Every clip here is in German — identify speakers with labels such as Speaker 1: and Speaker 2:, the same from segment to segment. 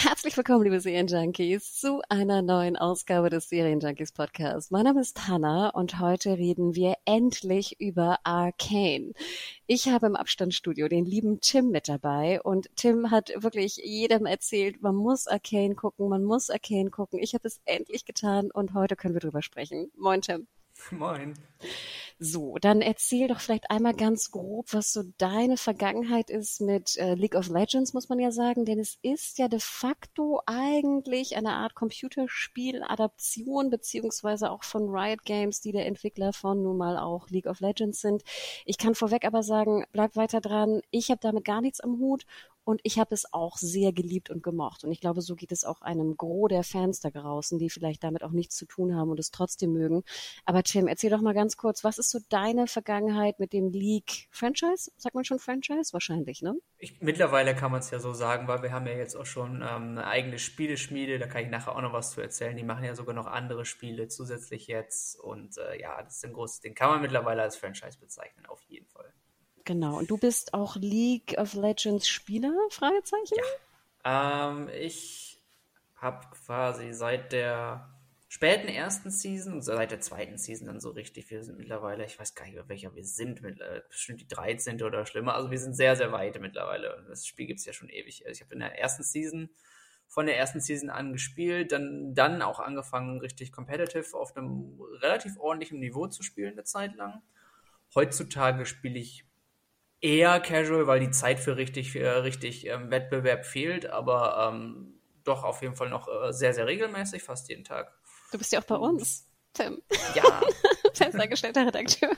Speaker 1: Herzlich willkommen, liebe Serienjunkies, zu einer neuen Ausgabe des Serienjunkies Podcast. Mein Name ist Hannah und heute reden wir endlich über Arcane. Ich habe im Abstandsstudio den lieben Tim mit dabei und Tim hat wirklich jedem erzählt, man muss Arcane gucken, man muss Arcane gucken. Ich habe es endlich getan und heute können wir drüber sprechen. Moin, Tim.
Speaker 2: Moin.
Speaker 1: So, dann erzähl doch vielleicht einmal ganz grob, was so deine Vergangenheit ist mit äh, League of Legends, muss man ja sagen, denn es ist ja de facto eigentlich eine Art Computerspiel-Adaption, beziehungsweise auch von Riot Games, die der Entwickler von nun mal auch League of Legends sind. Ich kann vorweg aber sagen, bleib weiter dran. Ich habe damit gar nichts am Hut und ich habe es auch sehr geliebt und gemocht. Und ich glaube, so geht es auch einem Gros der Fans da draußen, die vielleicht damit auch nichts zu tun haben und es trotzdem mögen. Aber Tim, erzähl doch mal ganz kurz, was ist so deine Vergangenheit mit dem League-Franchise? Sagt man schon Franchise? Wahrscheinlich, ne?
Speaker 2: Ich, mittlerweile kann man es ja so sagen, weil wir haben ja jetzt auch schon ähm, eine eigene Spieleschmiede, da kann ich nachher auch noch was zu erzählen. Die machen ja sogar noch andere Spiele zusätzlich jetzt. Und äh, ja, das ist ein großes Ding. Kann man mittlerweile als Franchise bezeichnen, auf jeden Fall.
Speaker 1: Genau. Und du bist auch League of Legends Spieler? Fragezeichen?
Speaker 2: Ja. Ähm, ich habe quasi seit der späten ersten Season, seit der zweiten Season dann so richtig, wir sind mittlerweile, ich weiß gar nicht, welcher wir sind, bestimmt die 13. oder schlimmer, also wir sind sehr, sehr weit mittlerweile. Das Spiel gibt es ja schon ewig. Also ich habe in der ersten Season, von der ersten Season an gespielt, dann, dann auch angefangen, richtig competitive auf einem relativ ordentlichen Niveau zu spielen, eine Zeit lang. Heutzutage spiele ich eher casual, weil die Zeit für richtig, für richtig ähm, Wettbewerb fehlt, aber ähm, doch auf jeden Fall noch äh, sehr, sehr regelmäßig, fast jeden Tag.
Speaker 1: Du bist ja auch bei uns, Tim.
Speaker 2: Ja.
Speaker 1: Festangestellter Redakteur.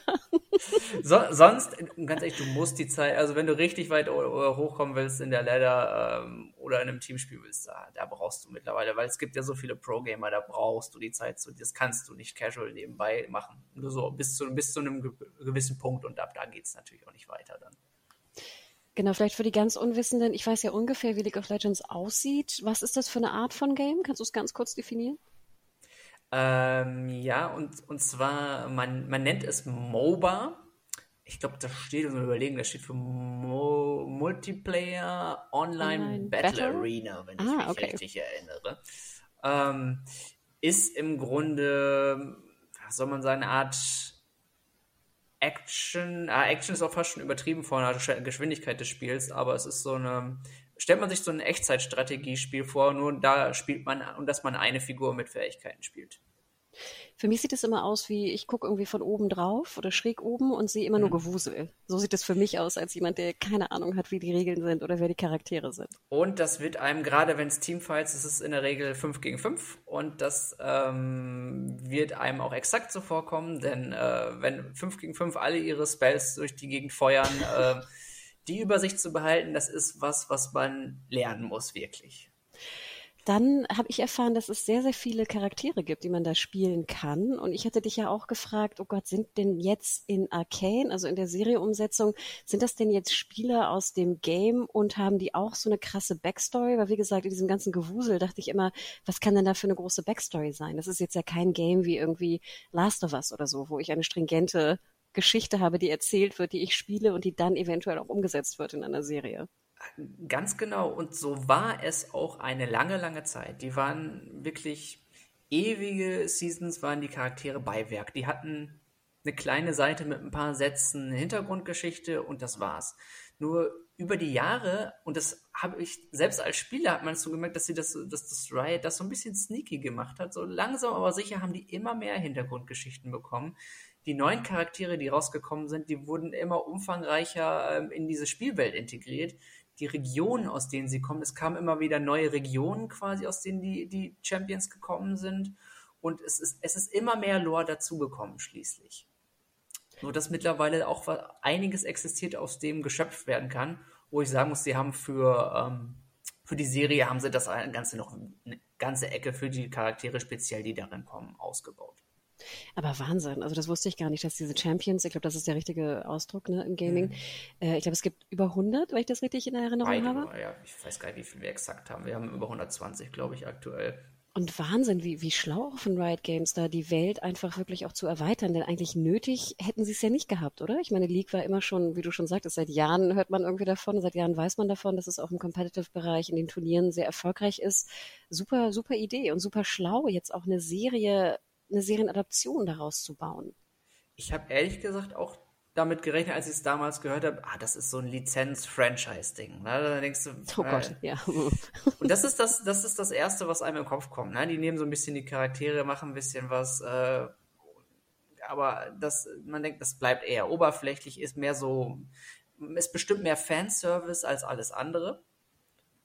Speaker 2: So, sonst, ganz ehrlich, du musst die Zeit, also wenn du richtig weit hochkommen willst in der Ladder ähm, oder in einem Teamspiel willst, da, da brauchst du mittlerweile, weil es gibt ja so viele Pro-Gamer, da brauchst du die Zeit zu, das kannst du nicht casual nebenbei machen. Nur so bis zu, bis zu einem gewissen Punkt und ab da geht es natürlich auch nicht weiter dann.
Speaker 1: Genau, vielleicht für die ganz Unwissenden, ich weiß ja ungefähr, wie League of Legends aussieht. Was ist das für eine Art von Game? Kannst du es ganz kurz definieren?
Speaker 2: Ähm, ja, und, und zwar, man, man nennt es MOBA. Ich glaube, das steht, um überlegen, das steht für Mo Multiplayer Online, Online Battle, Battle, Arena, wenn ich ah, mich okay. richtig erinnere. Ähm, ist im Grunde, was soll man sagen, eine Art Action. Ah, Action ist auch fast schon übertrieben vor einer Geschwindigkeit des Spiels, aber es ist so eine stellt man sich so ein Echtzeitstrategiespiel vor, nur da spielt man und dass man eine Figur mit Fähigkeiten spielt.
Speaker 1: Für mich sieht es immer aus wie, ich gucke irgendwie von oben drauf oder schräg oben und sehe immer mhm. nur Gewusel. So sieht es für mich aus, als jemand, der keine Ahnung hat, wie die Regeln sind oder wer die Charaktere sind.
Speaker 2: Und das wird einem, gerade wenn es Teamfights ist, ist in der Regel 5 gegen 5 und das ähm, wird einem auch exakt so vorkommen, denn äh, wenn 5 gegen 5 alle ihre Spells durch die Gegend feuern, äh, die Übersicht zu behalten, das ist was, was man lernen muss, wirklich.
Speaker 1: Dann habe ich erfahren, dass es sehr, sehr viele Charaktere gibt, die man da spielen kann. Und ich hatte dich ja auch gefragt, oh Gott, sind denn jetzt in Arcane, also in der Serieumsetzung, sind das denn jetzt Spieler aus dem Game und haben die auch so eine krasse Backstory? Weil wie gesagt, in diesem ganzen Gewusel dachte ich immer, was kann denn da für eine große Backstory sein? Das ist jetzt ja kein Game wie irgendwie Last of Us oder so, wo ich eine stringente Geschichte habe, die erzählt wird, die ich spiele und die dann eventuell auch umgesetzt wird in einer Serie.
Speaker 2: Ganz genau. Und so war es auch eine lange, lange Zeit. Die waren wirklich ewige Seasons, waren die Charaktere Beiwerk. Die hatten eine kleine Seite mit ein paar Sätzen Hintergrundgeschichte und das war's. Nur über die Jahre, und das habe ich, selbst als Spieler hat man so gemerkt, dass sie das, dass das Riot das so ein bisschen sneaky gemacht hat. So langsam aber sicher haben die immer mehr Hintergrundgeschichten bekommen, die neuen Charaktere, die rausgekommen sind, die wurden immer umfangreicher ähm, in diese Spielwelt integriert. die Regionen, aus denen sie kommen. Es kamen immer wieder neue Regionen quasi, aus denen die, die Champions gekommen sind. Und es ist, es ist immer mehr Lore dazugekommen schließlich. Nur dass mittlerweile auch einiges existiert, aus dem geschöpft werden kann, wo ich sagen muss, sie haben für, ähm, für die Serie haben sie das Ganze noch eine ganze Ecke für die Charaktere speziell, die darin kommen, ausgebaut.
Speaker 1: Aber Wahnsinn, also das wusste ich gar nicht, dass diese Champions, ich glaube, das ist der richtige Ausdruck ne, im Gaming. Mhm. Äh, ich glaube, es gibt über 100, wenn ich das richtig in Erinnerung Beide, habe.
Speaker 2: Ja, ich weiß gar nicht, wie viel wir exakt haben. Wir haben über 120, glaube ich, aktuell.
Speaker 1: Und Wahnsinn, wie, wie schlau auch von Riot Games da die Welt einfach wirklich auch zu erweitern, denn eigentlich nötig hätten sie es ja nicht gehabt, oder? Ich meine, League war immer schon, wie du schon sagtest, seit Jahren hört man irgendwie davon, seit Jahren weiß man davon, dass es auch im Competitive-Bereich in den Turnieren sehr erfolgreich ist. Super, super Idee und super schlau, jetzt auch eine Serie, eine Serienadaption daraus zu bauen.
Speaker 2: Ich habe ehrlich gesagt auch damit gerechnet, als ich es damals gehört habe, ah, das ist so ein Lizenz-Franchise-Ding. Ne? Da denkst du,
Speaker 1: oh äh, Gott, ja.
Speaker 2: und das ist das, das ist das Erste, was einem im Kopf kommt. Ne? Die nehmen so ein bisschen die Charaktere, machen ein bisschen was, äh, aber das, man denkt, das bleibt eher oberflächlich, ist mehr so, ist bestimmt mehr Fanservice als alles andere.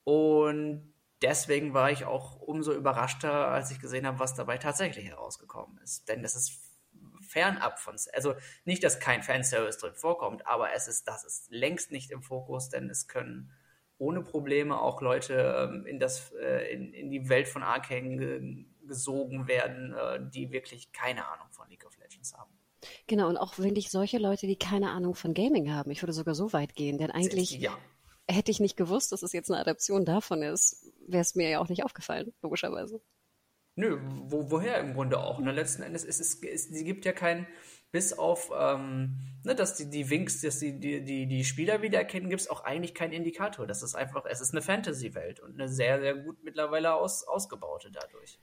Speaker 2: Und deswegen war ich auch umso überraschter, als ich gesehen habe, was dabei tatsächlich herausgekommen ist. Denn das ist fernab von, also nicht, dass kein Fanservice drin vorkommt, aber es ist, das ist längst nicht im Fokus, denn es können ohne Probleme auch Leute ähm, in, das, äh, in, in die Welt von Arcane gesogen werden, äh, die wirklich keine Ahnung von League of Legends haben.
Speaker 1: Genau, und auch wenn ich solche Leute, die keine Ahnung von Gaming haben, ich würde sogar so weit gehen, denn eigentlich ja. Hätte ich nicht gewusst, dass es jetzt eine Adaption davon ist, wäre es mir ja auch nicht aufgefallen, logischerweise.
Speaker 2: Nö, wo, woher im Grunde auch. Ne? Letzten Endes ist es, ist, sie gibt ja kein, bis auf, ähm, ne, dass die, die Winks, dass die, die, die, die Spieler wiedererkennen, gibt es auch eigentlich keinen Indikator. Das ist einfach, es ist eine Fantasy-Welt und eine sehr, sehr gut mittlerweile aus, ausgebaute dadurch.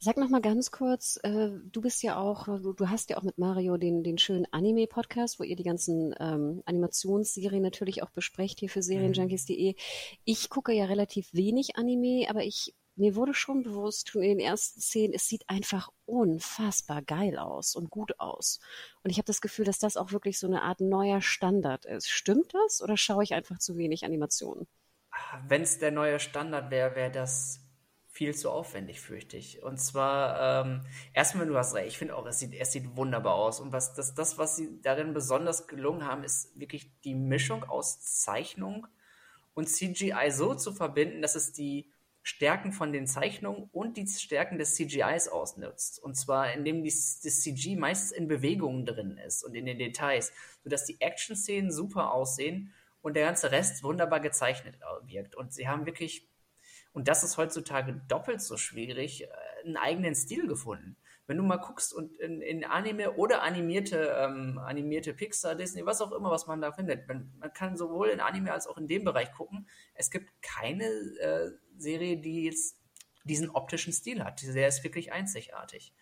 Speaker 1: Sag noch mal ganz kurz, äh, du bist ja auch, du, du, hast ja auch mit Mario den, den schönen Anime-Podcast, wo ihr die ganzen ähm, Animationsserien natürlich auch besprecht hier für Serienjunkies.de. Mhm. Ich gucke ja relativ wenig Anime, aber ich mir wurde schon bewusst in den ersten Szenen, es sieht einfach unfassbar geil aus und gut aus. Und ich habe das Gefühl, dass das auch wirklich so eine Art neuer Standard ist. Stimmt das oder schaue ich einfach zu wenig Animationen?
Speaker 2: Wenn es der neue Standard wäre, wäre das viel zu aufwendig, fürchte ich. Und zwar, ähm, erstmal, du hast recht, ich finde auch, es sieht, es sieht wunderbar aus. Und was das, das, was sie darin besonders gelungen haben, ist wirklich die Mischung aus Zeichnung und CGI so zu verbinden, dass es die Stärken von den Zeichnungen und die Stärken des CGIs ausnutzt. Und zwar, indem die, das CG meistens in Bewegungen drin ist und in den Details, sodass die Action-Szenen super aussehen und der ganze Rest wunderbar gezeichnet wirkt. Und sie haben wirklich, und das ist heutzutage doppelt so schwierig, äh, einen eigenen Stil gefunden wenn du mal guckst und in, in Anime oder animierte, ähm, animierte Pixar, Disney, was auch immer, was man da findet, man, man, kann sowohl in Anime als auch in dem Bereich gucken. Es gibt keine äh, Serie, die jetzt diesen optischen Stil hat. Der ist wirklich einzigartig.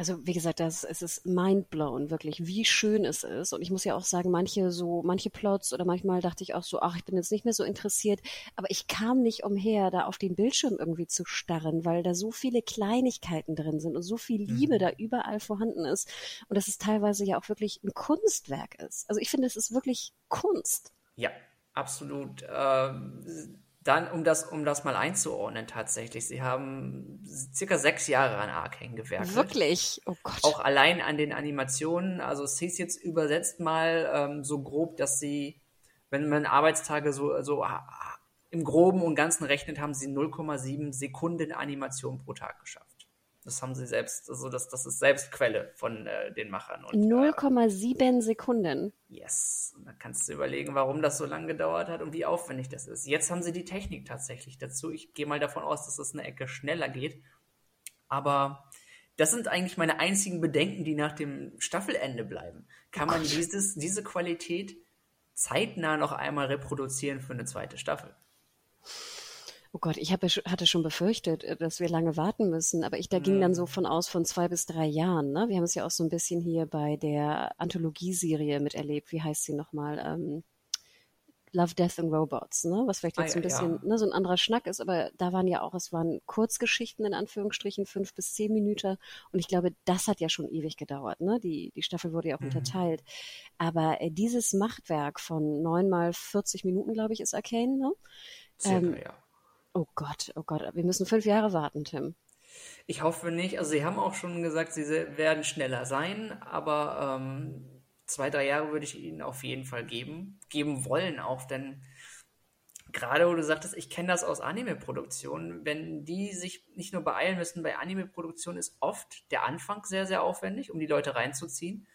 Speaker 1: Also wie gesagt, das, es ist mindblown, wirklich, wie schön es ist. Und ich muss ja auch sagen, manche so, manche Plots oder manchmal dachte ich auch so, ach, ich bin jetzt nicht mehr so interessiert. Aber ich kam nicht umher, da auf den Bildschirm irgendwie zu starren, weil da so viele Kleinigkeiten drin sind und so viel Liebe mhm. da überall vorhanden ist. Und dass es teilweise ja auch wirklich ein Kunstwerk ist. Also ich finde, es ist wirklich Kunst.
Speaker 2: Ja, absolut. Ähm dann, um das, um das mal einzuordnen, tatsächlich, sie haben circa sechs Jahre an Arcane gewerkt.
Speaker 1: Wirklich? Oh Gott.
Speaker 2: Auch allein an den Animationen. Also es hieß jetzt übersetzt mal ähm, so grob, dass sie, wenn man Arbeitstage so, so ah, im Groben und Ganzen rechnet, haben sie 0,7 Sekunden Animation pro Tag geschafft. Das haben sie selbst, also das, das ist selbst Quelle von äh, den Machern.
Speaker 1: 0,7 äh, Sekunden.
Speaker 2: Yes. Und dann kannst du überlegen, warum das so lange gedauert hat und wie aufwendig das ist. Jetzt haben sie die Technik tatsächlich dazu. Ich gehe mal davon aus, dass das eine Ecke schneller geht. Aber das sind eigentlich meine einzigen Bedenken, die nach dem Staffelende bleiben. Kann man dieses, diese Qualität zeitnah noch einmal reproduzieren für eine zweite Staffel?
Speaker 1: Oh Gott, ich habe, hatte schon befürchtet, äh, dass wir lange warten müssen, aber ich da ging dann so mhm. von aus von zwei bis drei Jahren. Ne? Wir haben es ja auch so ein bisschen hier bei der Anthologieserie miterlebt. Wie heißt sie nochmal? Ähm, Love, Death and Robots, ne? Was vielleicht
Speaker 2: Ah,
Speaker 1: jetzt so ein
Speaker 2: ja,
Speaker 1: bisschen
Speaker 2: ja.
Speaker 1: ne, so ein anderer Schnack ist, aber da waren ja auch, es waren Kurzgeschichten in Anführungsstrichen, fünf bis zehn Minuten. Und ich glaube, das hat ja schon ewig gedauert, ne? Die, die Staffel wurde ja auch
Speaker 2: Mhm.
Speaker 1: unterteilt. Aber äh, dieses Machtwerk von neun mal 40 Minuten, glaube ich, ist Arcane, ne?
Speaker 2: Circa,
Speaker 1: Ähm,
Speaker 2: ja.
Speaker 1: Oh Gott, oh Gott, wir müssen fünf Jahre warten, Tim.
Speaker 2: Ich hoffe nicht. Also sie haben auch schon gesagt, sie werden schneller sein, aber ähm, zwei, drei Jahre würde ich ihnen auf jeden Fall geben. Geben wollen auch, denn gerade wo du sagtest, ich kenne das aus Anime-Produktionen, wenn die sich nicht nur beeilen müssen, bei Anime-Produktionen ist oft der Anfang sehr, sehr aufwendig, um die Leute reinzuziehen.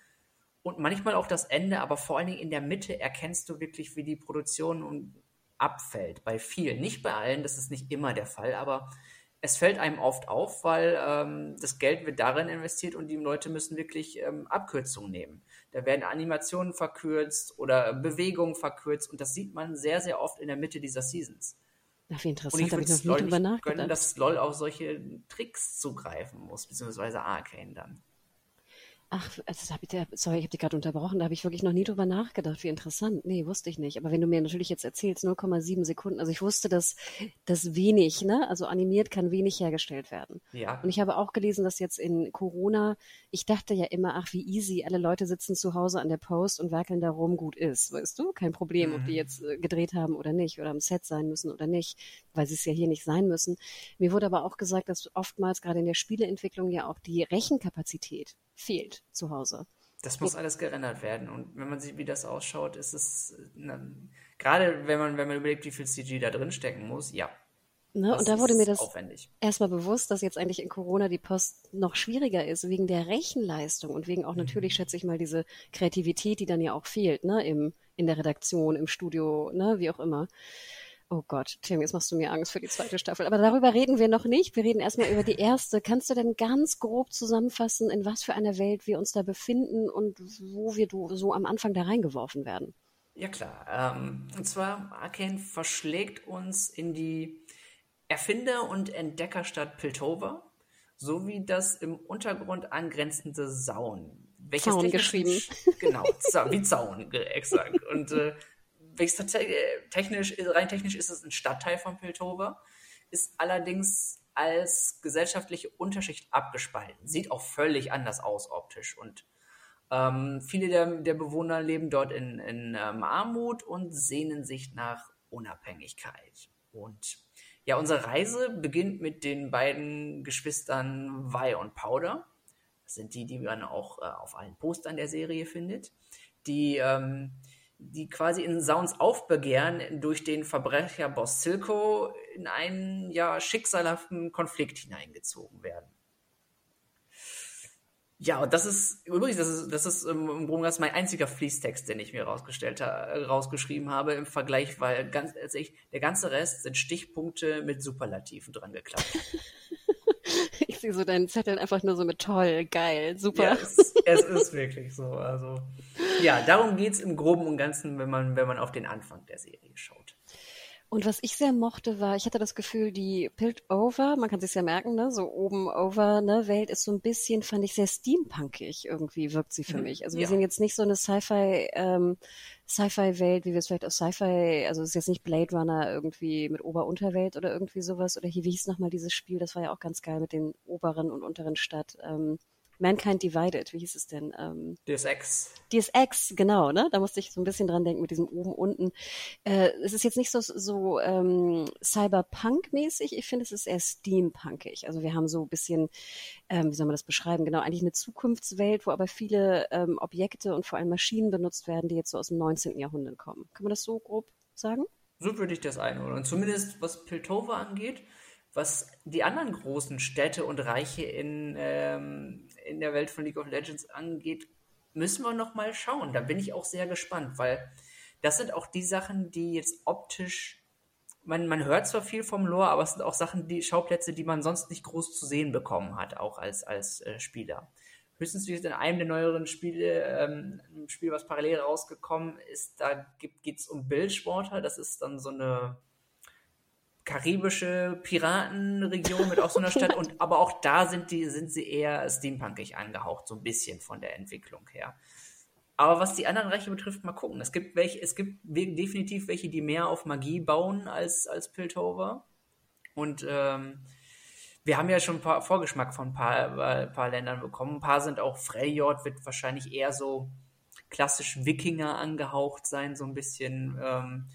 Speaker 2: Und manchmal auch das Ende, aber vor allen Dingen in der Mitte erkennst du wirklich, wie die Produktion um- abfällt. Bei vielen, nicht bei allen, das ist nicht immer der Fall, aber es fällt einem oft auf, weil ähm, das Geld wird darin investiert und die Leute müssen wirklich ähm, Abkürzungen nehmen. Da werden Animationen verkürzt oder Bewegungen verkürzt und das sieht man sehr, sehr oft in der Mitte dieser Seasons.
Speaker 1: Ach, wie
Speaker 2: Und
Speaker 1: interessant,
Speaker 2: ich
Speaker 1: habe
Speaker 2: würde
Speaker 1: ich noch drüber
Speaker 2: nicht gönnen,
Speaker 1: nachgedacht.
Speaker 2: dass LOL auf solche Tricks zugreifen muss, beziehungsweise Arcane dann.
Speaker 1: Ach, also das hab ich, dir- sorry, ich habe dich gerade unterbrochen, da habe ich wirklich noch nie drüber nachgedacht. Wie interessant. Nee, wusste ich nicht. Aber wenn du mir natürlich jetzt erzählst, 0,7 Sekunden, also ich wusste, dass das wenig, ne, also animiert kann wenig hergestellt werden.
Speaker 2: Ja,
Speaker 1: Und ich habe auch gelesen, dass jetzt in Corona, ich dachte ja immer, ach, wie easy, alle Leute sitzen zu Hause an der Post und werkeln da rum, gut ist, weißt du? Kein Problem, ob die jetzt äh, gedreht haben oder nicht oder am Set sein müssen oder nicht, weil sie es ja hier nicht sein müssen. Mir wurde aber auch gesagt, dass oftmals gerade in der Spieleentwicklung ja auch die Rechenkapazität fehlt zu Hause.
Speaker 2: das muss alles gerendert werden. Und wenn man sieht, wie das ausschaut, ist es, na, gerade wenn man, wenn man überlegt, wie viel CG da drin stecken muss, ja,
Speaker 1: Ne? Und da wurde mir das
Speaker 2: aufwendig.
Speaker 1: erstmal bewusst, dass jetzt eigentlich in Corona die Post noch schwieriger ist, wegen der Rechenleistung und wegen
Speaker 2: Mhm.
Speaker 1: auch natürlich, schätze ich mal, diese Kreativität, die dann ja auch fehlt, ne, im, in der Redaktion, im Studio, ne, wie auch immer. Oh Gott, Tim, jetzt machst du mir Angst für die zweite Staffel. Aber darüber reden wir noch nicht. Wir reden erstmal über die erste. Kannst du denn ganz grob zusammenfassen, in was für einer Welt wir uns da befinden und wo wir so am Anfang da reingeworfen werden?
Speaker 2: Ja klar. Ähm, und zwar, Arcane verschlägt uns in die Erfinder- und Entdeckerstadt Piltover sowie das im Untergrund angrenzende Saun. Welches
Speaker 1: Zaun geschrieben.
Speaker 2: Genau, wie Zaun, exakt. Und äh, technisch, rein technisch ist es ein Stadtteil von Piltover, ist allerdings als gesellschaftliche Unterschicht abgespalten. Sieht auch völlig anders aus optisch und ähm, viele der, der Bewohner leben dort in, in ähm, Armut und sehnen sich nach Unabhängigkeit. Und ja, unsere Reise beginnt mit den beiden Geschwistern Vi und Powder. Das sind die, die man auch äh, auf allen Postern der Serie findet. Die, ähm, die quasi in Sauns Aufbegehren durch den Verbrecherboss Silco in einen ja schicksalhaften Konflikt hineingezogen werden. Ja, und das ist übrigens, das ist, das ist im Grunde mein einziger Fließtext, den ich mir rausgestellt rausgeschrieben habe im Vergleich, weil ganz ehrlich, der ganze Rest sind Stichpunkte mit Superlativen dran geklappt.
Speaker 1: Ich sehe so deinen Zettel einfach nur so mit toll, geil, super.
Speaker 2: Ja, es, es ist wirklich so. Also ja, darum geht's im Groben und Ganzen, wenn man, wenn man auf den Anfang der Serie schaut.
Speaker 1: Und was ich sehr mochte, war, ich hatte das Gefühl, die Piltover, man kann sich ja merken, ne, so oben over, ne, Welt ist so ein bisschen, fand ich sehr steampunkig irgendwie wirkt sie für
Speaker 2: Mhm,
Speaker 1: mich. Also wir
Speaker 2: ja.
Speaker 1: sehen jetzt nicht so eine Sci-Fi, ähm, Sci-Fi-Welt, wie wir es vielleicht aus Sci-Fi, also es ist jetzt nicht Blade Runner irgendwie mit Ober-Unterwelt oder irgendwie sowas. Oder hier, wie hieß nochmal dieses Spiel, das war ja auch ganz geil mit den oberen und unteren Stadt. Ähm, Mankind Divided, wie hieß es denn? Ähm,
Speaker 2: Deus Ex.
Speaker 1: DSX, genau, ne? Da musste ich so ein bisschen dran denken mit diesem oben unten. Äh, es ist jetzt nicht so so ähm, Cyberpunk-mäßig. Ich finde, es ist eher Steampunkig. Also wir haben so ein bisschen, ähm, wie soll man das beschreiben? Genau, eigentlich eine Zukunftswelt, wo aber viele ähm, Objekte und vor allem Maschinen benutzt werden, die jetzt so aus dem 19. Jahrhundert kommen. Kann man das so grob sagen?
Speaker 2: So würde ich das einordnen. Zumindest was Piltover angeht, was die anderen großen Städte und Reiche in, ähm, in der Welt von League of Legends angeht, müssen wir noch mal schauen. Da bin ich auch sehr gespannt, weil das sind auch die Sachen, die jetzt optisch man, man hört zwar viel vom Lore, aber es sind auch Sachen, die Schauplätze, die man sonst nicht groß zu sehen bekommen hat, auch als, als äh, Spieler. Höchstens wie in einem der neueren Spiele, ähm, ein Spiel, was parallel rausgekommen ist, da geht es um Bilgewater. Das ist dann so eine karibische Piratenregion mit auch so einer Stadt. Und aber auch da sind die, sind sie eher steampunkig angehaucht, so ein bisschen von der Entwicklung her. aber was die anderen Rechte betrifft, mal gucken. Es gibt welche, es gibt definitiv welche, die mehr auf Magie bauen als, als Piltover. Und ähm, wir haben ja schon ein paar Vorgeschmack von ein paar, äh, paar Ländern bekommen. Ein paar sind auch Freljord, wird wahrscheinlich eher so klassisch Wikinger angehaucht sein, so ein bisschen. Ähm,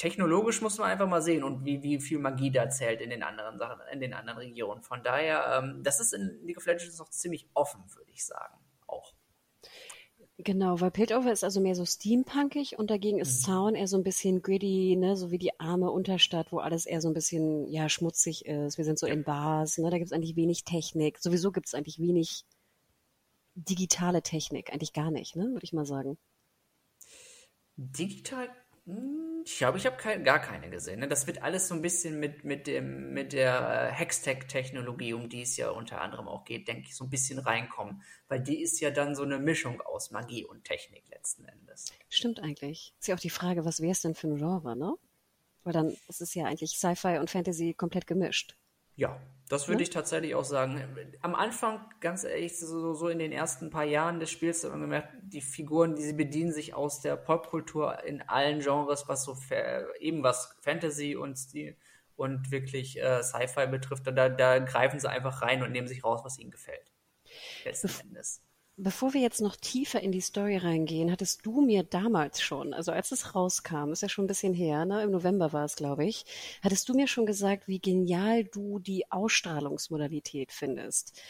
Speaker 2: technologisch muss man einfach mal sehen und wie, wie viel Magie da zählt in den anderen Sachen, in den anderen Regionen. Von daher, ähm, das ist in League of Legends noch ziemlich offen, würde ich sagen. Auch.
Speaker 1: Genau, weil Piltover ist also mehr so steampunkig und dagegen ist mhm. Zaun eher so ein bisschen gritty, ne, so wie die arme Unterstadt, wo alles eher so ein bisschen, ja, schmutzig ist. Wir sind so in Bars, ne, da gibt es eigentlich wenig Technik. Sowieso gibt es eigentlich wenig digitale Technik, eigentlich gar nicht, ne, würde ich mal sagen.
Speaker 2: Digital ich glaube, ich habe kein, gar keine gesehen. Ne? Das wird alles so ein bisschen mit, mit, dem, mit der äh, Hextech-Technologie, um die es ja unter anderem auch geht, denke ich, so ein bisschen reinkommen. Weil die ist ja dann so eine Mischung aus Magie und Technik letzten Endes.
Speaker 1: Stimmt eigentlich. Ist ja auch die Frage, was wäre es denn für ein Genre, ne? Weil dann ist es ja eigentlich Sci-Fi und Fantasy komplett gemischt.
Speaker 2: Ja, das würde ja? ich tatsächlich auch sagen. Am Anfang, ganz ehrlich, so, so in den ersten paar Jahren des Spiels hat man gemerkt, die Figuren, die sie bedienen sich aus der Popkultur in allen Genres, was so eben was Fantasy und und wirklich äh, Sci-Fi betrifft. Da, da greifen sie einfach rein und nehmen sich raus, was ihnen gefällt.
Speaker 1: Letzten Endes. Bevor wir jetzt noch tiefer in die Story reingehen, hattest du mir damals schon, also als es rauskam, ist ja schon ein bisschen her, ne? im November war es, glaube ich, hattest du mir schon gesagt, wie genial du die Ausstrahlungsmodalität findest.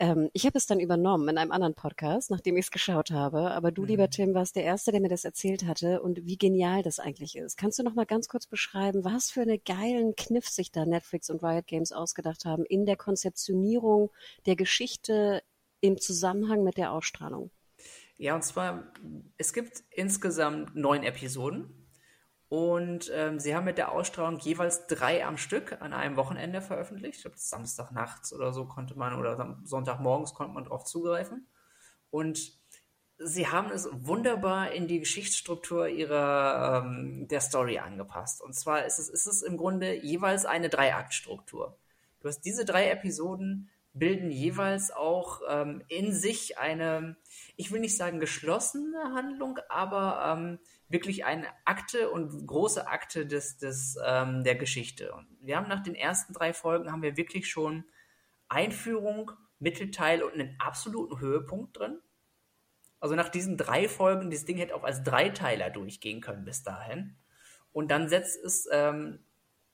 Speaker 1: Ähm, ich habe es dann übernommen in einem anderen Podcast, nachdem ich es geschaut habe, aber du, mhm. lieber Tim, warst der Erste, der mir das erzählt hatte und wie genial das eigentlich ist. Kannst du noch mal ganz kurz beschreiben, was für eine geilen Kniff sich da Netflix und Riot Games ausgedacht haben in der Konzeptionierung der Geschichte im Zusammenhang mit der Ausstrahlung?
Speaker 2: Ja, und zwar, es gibt insgesamt neun Episoden. Und ähm, sie haben mit der Ausstrahlung jeweils drei am Stück an einem Wochenende veröffentlicht. Ich glaube, Samstag nachts oder so konnte man oder Sonntagmorgens konnte man darauf zugreifen. Und sie haben es wunderbar in die Geschichtsstruktur ihrer ähm, der Story angepasst. Und zwar ist es, ist es im Grunde jeweils eine Dreiaktstruktur. Du hast diese drei Episoden bilden jeweils auch ähm, in sich eine, ich will nicht sagen geschlossene Handlung, aber ähm, wirklich eine Akte und große Akte des, des, ähm, der Geschichte. Und wir haben nach den ersten drei Folgen haben wir wirklich schon Einführung, Mittelteil und einen absoluten Höhepunkt drin. Also nach diesen drei Folgen, dieses Ding hätte auch als Dreiteiler durchgehen können bis dahin. Und dann setzt es ähm,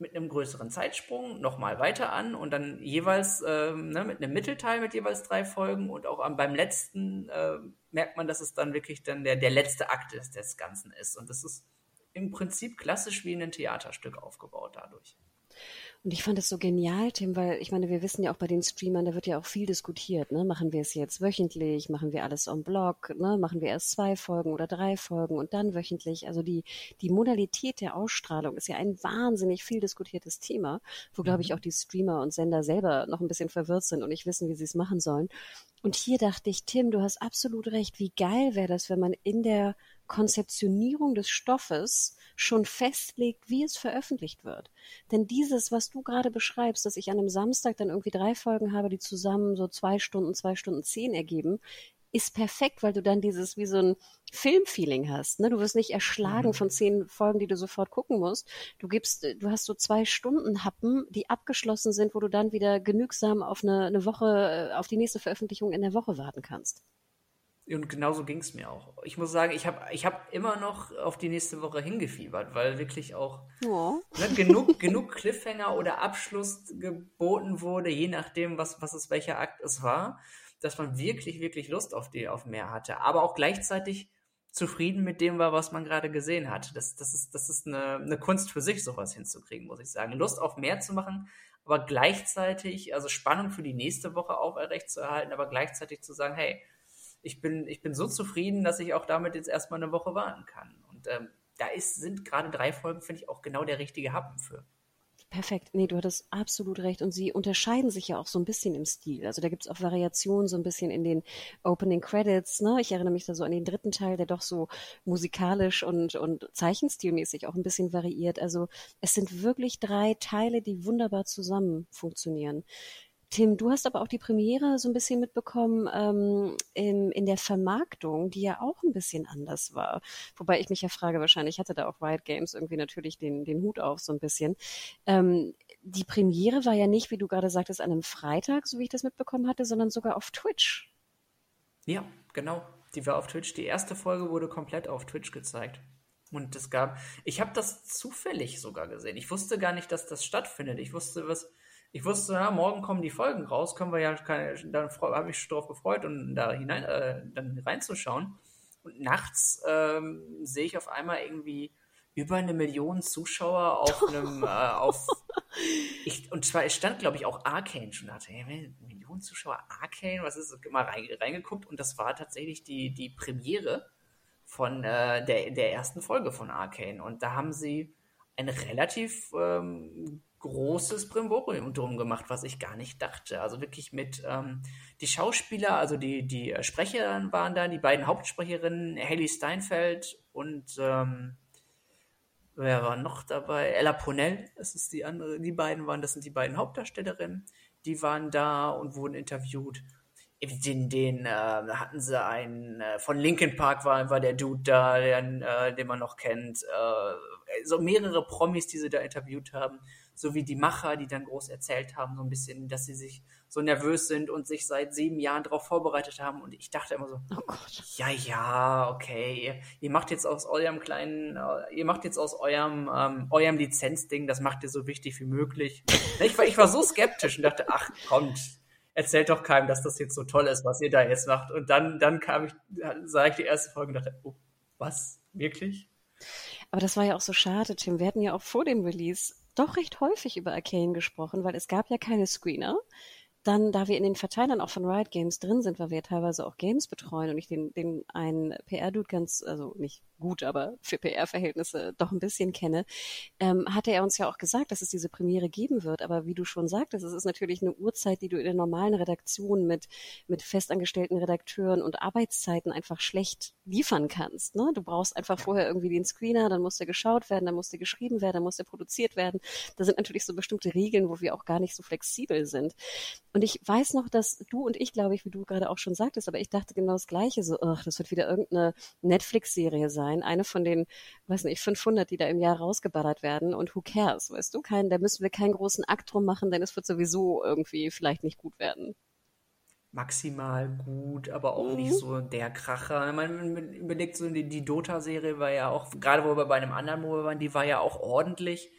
Speaker 2: mit einem größeren Zeitsprung nochmal weiter an und dann jeweils ähm, ne, mit einem Mittelteil mit jeweils drei Folgen und auch am, beim letzten äh, merkt man, dass es dann wirklich dann der, der letzte Akt des, des Ganzen ist. Und das ist im Prinzip klassisch wie ein Theaterstück aufgebaut dadurch.
Speaker 1: Und ich fand es so genial, Tim, weil ich meine, wir wissen ja auch bei den Streamern, da wird ja auch viel diskutiert. Ne? Machen wir es jetzt wöchentlich? Machen wir alles on Blog? Ne? Machen wir erst zwei Folgen oder drei Folgen und dann wöchentlich? Also die, die Modalität der Ausstrahlung ist ja ein wahnsinnig viel diskutiertes Thema, wo, glaube ich, mhm. auch die Streamer und Sender selber noch ein bisschen verwirrt sind und nicht wissen, wie sie es machen sollen. Und hier dachte ich, Tim, du hast absolut recht. Wie geil wäre das, wenn man in der Konzeptionierung des Stoffes schon festlegt, wie es veröffentlicht wird. Denn dieses, was du gerade beschreibst, dass ich an einem Samstag dann irgendwie drei Folgen habe, die zusammen so zwei Stunden, zwei Stunden zehn ergeben, ist perfekt, weil du dann dieses wie so ein Filmfeeling hast. Ne? Du wirst nicht erschlagen mhm. von zehn Folgen, die du sofort gucken musst. Du gibst, du hast so zwei Stunden Happen, die abgeschlossen sind, wo du dann wieder genügsam auf eine, eine Woche, äh, auf die nächste Veröffentlichung in der Woche warten kannst.
Speaker 2: Und genauso ging es mir auch. Ich muss sagen, ich habe ich hab immer noch auf die nächste Woche hingefiebert, weil wirklich auch oh. ne, genug, genug Cliffhanger oder Abschluss geboten wurde, je nachdem, was, was es welcher Akt es war, dass man wirklich, wirklich Lust auf, die, auf mehr hatte. Aber auch gleichzeitig zufrieden mit dem war, was man gerade gesehen hat. Das, das ist, das ist eine, eine Kunst für sich, sowas hinzukriegen, muss ich sagen. Lust auf mehr zu machen, aber gleichzeitig, also Spannung für die nächste Woche auch errecht zu erhalten, aber gleichzeitig zu sagen, hey, ich bin, ich bin so zufrieden, dass ich auch damit jetzt erstmal eine Woche warten kann. Und ähm, da ist, sind gerade drei Folgen, finde ich, auch genau der richtige Happen für.
Speaker 1: Perfekt. Nee, du hattest absolut recht. Und sie unterscheiden sich ja auch so ein bisschen im Stil. Also da gibt es auch Variationen so ein bisschen in den Opening Credits. Ne? Ich erinnere mich da so an den dritten Teil, der doch so musikalisch und, und zeichenstilmäßig auch ein bisschen variiert. Also es sind wirklich drei Teile, die wunderbar zusammen funktionieren. Tim, du hast aber auch die Premiere so ein bisschen mitbekommen ähm, in, in der Vermarktung, die ja auch ein bisschen anders war. Wobei ich mich ja frage, wahrscheinlich hatte da auch Riot Games irgendwie natürlich den, den Hut auf so ein bisschen. Ähm, die Premiere war ja nicht, wie du gerade sagtest, an einem Freitag, so wie ich das mitbekommen hatte, sondern sogar auf Twitch.
Speaker 2: Ja, genau. Die war auf Twitch. Die erste Folge wurde komplett auf Twitch gezeigt. Und es gab, ich habe das zufällig sogar gesehen. Ich wusste gar nicht, dass das stattfindet. Ich wusste, was, ich wusste, ja, morgen kommen die Folgen raus, können wir ja keine, dann habe ich mich darauf gefreut, um da hinein, äh, dann reinzuschauen. Und nachts ähm, sehe ich auf einmal irgendwie über eine Million Zuschauer auf einem, äh, auf, ich, und zwar, stand, glaube ich, auch Arcane schon, da. Dachte, hey, eine Million Zuschauer Arcane, was ist, mal reingeguckt und das war tatsächlich die, die Premiere von äh, der, der ersten Folge von Arcane. Und da haben sie ein relativ ähm, großes Brimborium drum gemacht, was ich gar nicht dachte. Also wirklich mit ähm, die Schauspieler, also die, die Sprecher waren da, die beiden Hauptsprecherinnen, Haley Steinfeld und ähm, wer war noch dabei? Ella Ponell, das ist die andere, die beiden waren, das sind die beiden Hauptdarstellerinnen, die waren da und wurden interviewt. Den, den äh, hatten sie einen, äh, von Linkin Park war, war der Dude da, den, äh, den man noch kennt. Äh, so mehrere Promis, die sie da interviewt haben so wie die Macher, die dann groß erzählt haben, so ein bisschen, dass sie sich so nervös sind und sich seit sieben Jahren darauf vorbereitet haben. Und ich dachte immer so, oh ja, ja, okay, ihr, ihr, macht jetzt aus eurem kleinen, äh, ihr macht jetzt aus eurem, ähm, eurem Lizenzding, das macht ihr so wichtig wie möglich. Ich war, ich war so skeptisch und dachte, ach, kommt, erzählt doch keinem, dass das jetzt so toll ist, was ihr da jetzt macht. Und dann, dann kam ich, sah ich die erste Folge und dachte, oh, was? Wirklich?
Speaker 1: Aber das war ja auch so schade, Tim. Wir hatten ja auch vor dem Release doch recht häufig über Arcane gesprochen, weil es gab ja keine Screener. Dann, da wir in den Verteilern auch von Riot Games drin sind, weil wir ja teilweise auch Games betreuen und ich den, den einen PR-Dude ganz, also nicht gut, aber für PR-Verhältnisse doch ein bisschen kenne, ähm, hatte er uns ja auch gesagt, dass es diese Premiere geben wird. Aber wie du schon sagtest, es ist natürlich eine Uhrzeit, die du in der normalen Redaktion mit, mit festangestellten Redakteuren und Arbeitszeiten einfach schlecht liefern kannst. Ne? Du brauchst einfach vorher irgendwie den Screener, dann muss der geschaut werden, dann muss der geschrieben werden, dann muss der produziert werden. Da sind natürlich so bestimmte Regeln, wo wir auch gar nicht so flexibel sind. Und ich weiß noch, dass du und ich, glaube ich, wie du gerade auch schon sagtest, aber ich dachte genau das Gleiche, so, ach, das wird wieder irgendeine Netflix-Serie sein, eine von den, weiß nicht, 500, die da im Jahr rausgeballert werden und who cares, weißt du, kein, da müssen wir keinen großen Akt drum machen, denn es wird sowieso irgendwie vielleicht nicht gut werden
Speaker 2: maximal gut, aber auch mhm. nicht so der Kracher. Man überlegt so, die, die Dota-Serie war ja auch, gerade wo wir bei einem anderen Mobile waren, die war ja auch ordentlich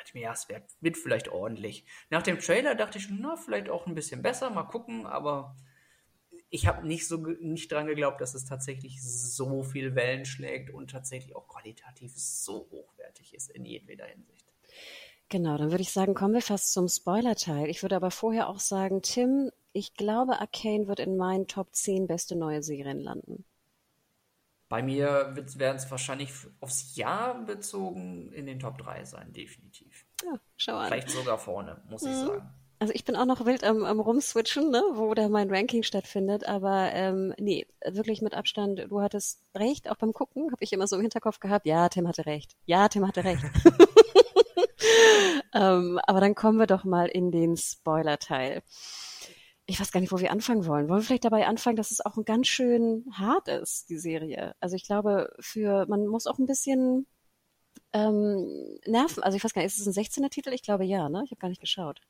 Speaker 2: dachte ich mir, ja, es wird, wird vielleicht ordentlich. Nach dem Trailer dachte ich, na, vielleicht auch ein bisschen besser, mal gucken, aber ich habe nicht so nicht dran geglaubt, dass es tatsächlich so viel Wellen schlägt und tatsächlich auch qualitativ so hochwertig ist in jedweder Hinsicht.
Speaker 1: Genau, dann würde ich sagen, kommen wir fast zum Spoiler-Teil. Ich würde aber vorher auch sagen, Tim, ich glaube, Arcane wird in meinen Top 10 beste neue Serien landen.
Speaker 2: Bei mir werden es wahrscheinlich aufs Jahr bezogen in den Top 3 sein, definitiv.
Speaker 1: Ja, schau an.
Speaker 2: Vielleicht sogar vorne, muss mhm. ich sagen.
Speaker 1: Also ich bin auch noch wild am, am Rumswitchen, ne, wo da mein Ranking stattfindet, aber ähm, nee, wirklich mit Abstand, du hattest recht, auch beim Gucken habe ich immer so im Hinterkopf gehabt, ja, Tim hatte recht, ja, Tim hatte recht. ähm, aber dann kommen wir doch mal in den Spoiler-Teil ich weiß gar nicht, wo wir anfangen wollen. Wollen wir vielleicht dabei anfangen, dass es auch ein ganz schön hart ist, die Serie? Also ich glaube, für man muss auch ein bisschen ähm, nerven. Also ich weiß gar nicht, ist es ein 16er Titel? Ich glaube ja, ne? Ich habe gar nicht geschaut.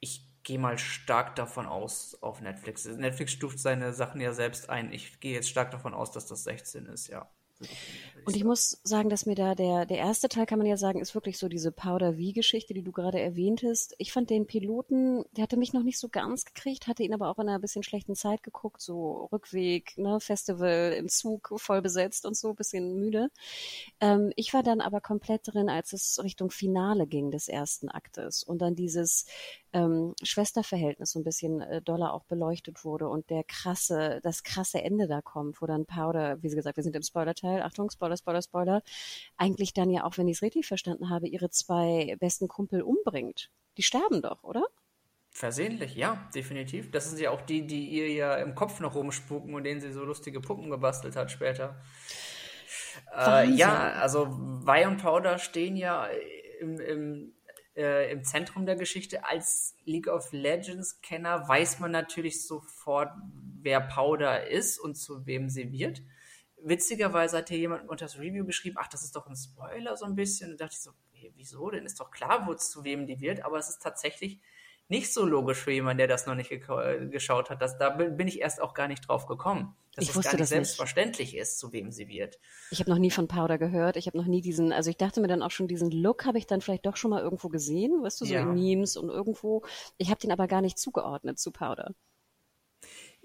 Speaker 2: Ich gehe mal stark davon aus auf Netflix. Netflix stuft seine Sachen ja selbst ein. Ich gehe jetzt stark davon aus, dass das 16 ist, ja.
Speaker 1: Und ich muss sagen, dass mir da der, der erste Teil, kann man ja sagen, ist wirklich so diese Powder-V-Geschichte, die du gerade erwähntest. Ich fand den Piloten, der hatte mich noch nicht so ganz gekriegt, hatte ihn aber auch in einer bisschen schlechten Zeit geguckt, so Rückweg, ne, Festival im Zug, voll besetzt und so, bisschen müde. Ähm, ich war dann aber komplett drin, als es Richtung Finale ging des ersten Aktes und dann dieses ähm, Schwesterverhältnis so ein bisschen äh, doller auch beleuchtet wurde und der krasse, das krasse Ende da kommt, wo dann Powder, wie sie gesagt, wir sind im Spoiler-Teil, Achtung, Spoiler, Spoiler, Spoiler, eigentlich dann ja auch, wenn ich es richtig verstanden habe, ihre zwei besten Kumpel umbringt. Die sterben doch, oder?
Speaker 2: Versehentlich, ja, definitiv. Das sind ja auch die, die ihr ja im Kopf noch rumspuken und denen sie so lustige Puppen gebastelt hat später. Äh, ja, also Vi und Powder stehen ja im, im äh, im Zentrum der Geschichte. Als League of Legends-Kenner weiß man natürlich sofort, wer Powder ist und zu wem sie wird. Witzigerweise hat hier jemand unter das Review geschrieben, ach, das ist doch ein Spoiler so ein bisschen. Und dachte ich so, hey, wieso? Denn ist doch klar, wo es zu wem die wird. Aber es ist tatsächlich nicht so logisch für jemanden, der das noch nicht geschaut hat. Das, da bin ich erst auch gar nicht drauf gekommen, dass
Speaker 1: Ich
Speaker 2: es
Speaker 1: wusste
Speaker 2: gar nicht
Speaker 1: das nicht.
Speaker 2: selbstverständlich ist, zu wem sie wird.
Speaker 1: Ich habe noch nie von Powder gehört. Ich habe noch nie diesen, also ich dachte mir dann auch schon, diesen Look habe ich dann vielleicht doch schon mal irgendwo gesehen, weißt du, so
Speaker 2: Ja.
Speaker 1: in Memes und irgendwo. Ich habe den aber gar nicht zugeordnet zu Powder.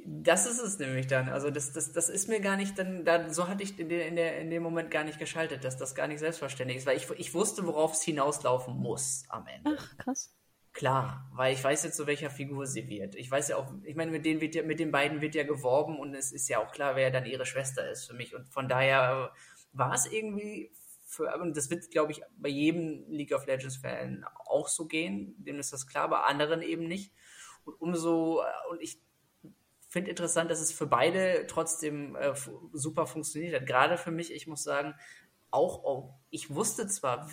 Speaker 2: Das ist es nämlich dann. Also das, das, das ist mir gar nicht dann, da, so hatte ich in, der, in, der, in dem Moment gar nicht geschaltet, dass das gar nicht selbstverständlich ist, weil ich, ich wusste, worauf es hinauslaufen muss am Ende.
Speaker 1: Ach, krass.
Speaker 2: Klar, weil ich weiß jetzt, zu welcher Figur sie wird. Ich weiß ja auch, ich meine, mit denen wird ja, mit den beiden wird ja geworben und es ist ja auch klar, wer dann ihre Schwester ist für mich. Und von daher war es irgendwie für, und das wird, glaube ich, bei jedem League of Legends Fan auch so gehen, dem ist das klar, bei anderen eben nicht. Und umso, und ich finde interessant, dass es für beide trotzdem äh, super funktioniert hat. Gerade für mich, ich muss sagen, auch, auch ich wusste zwar,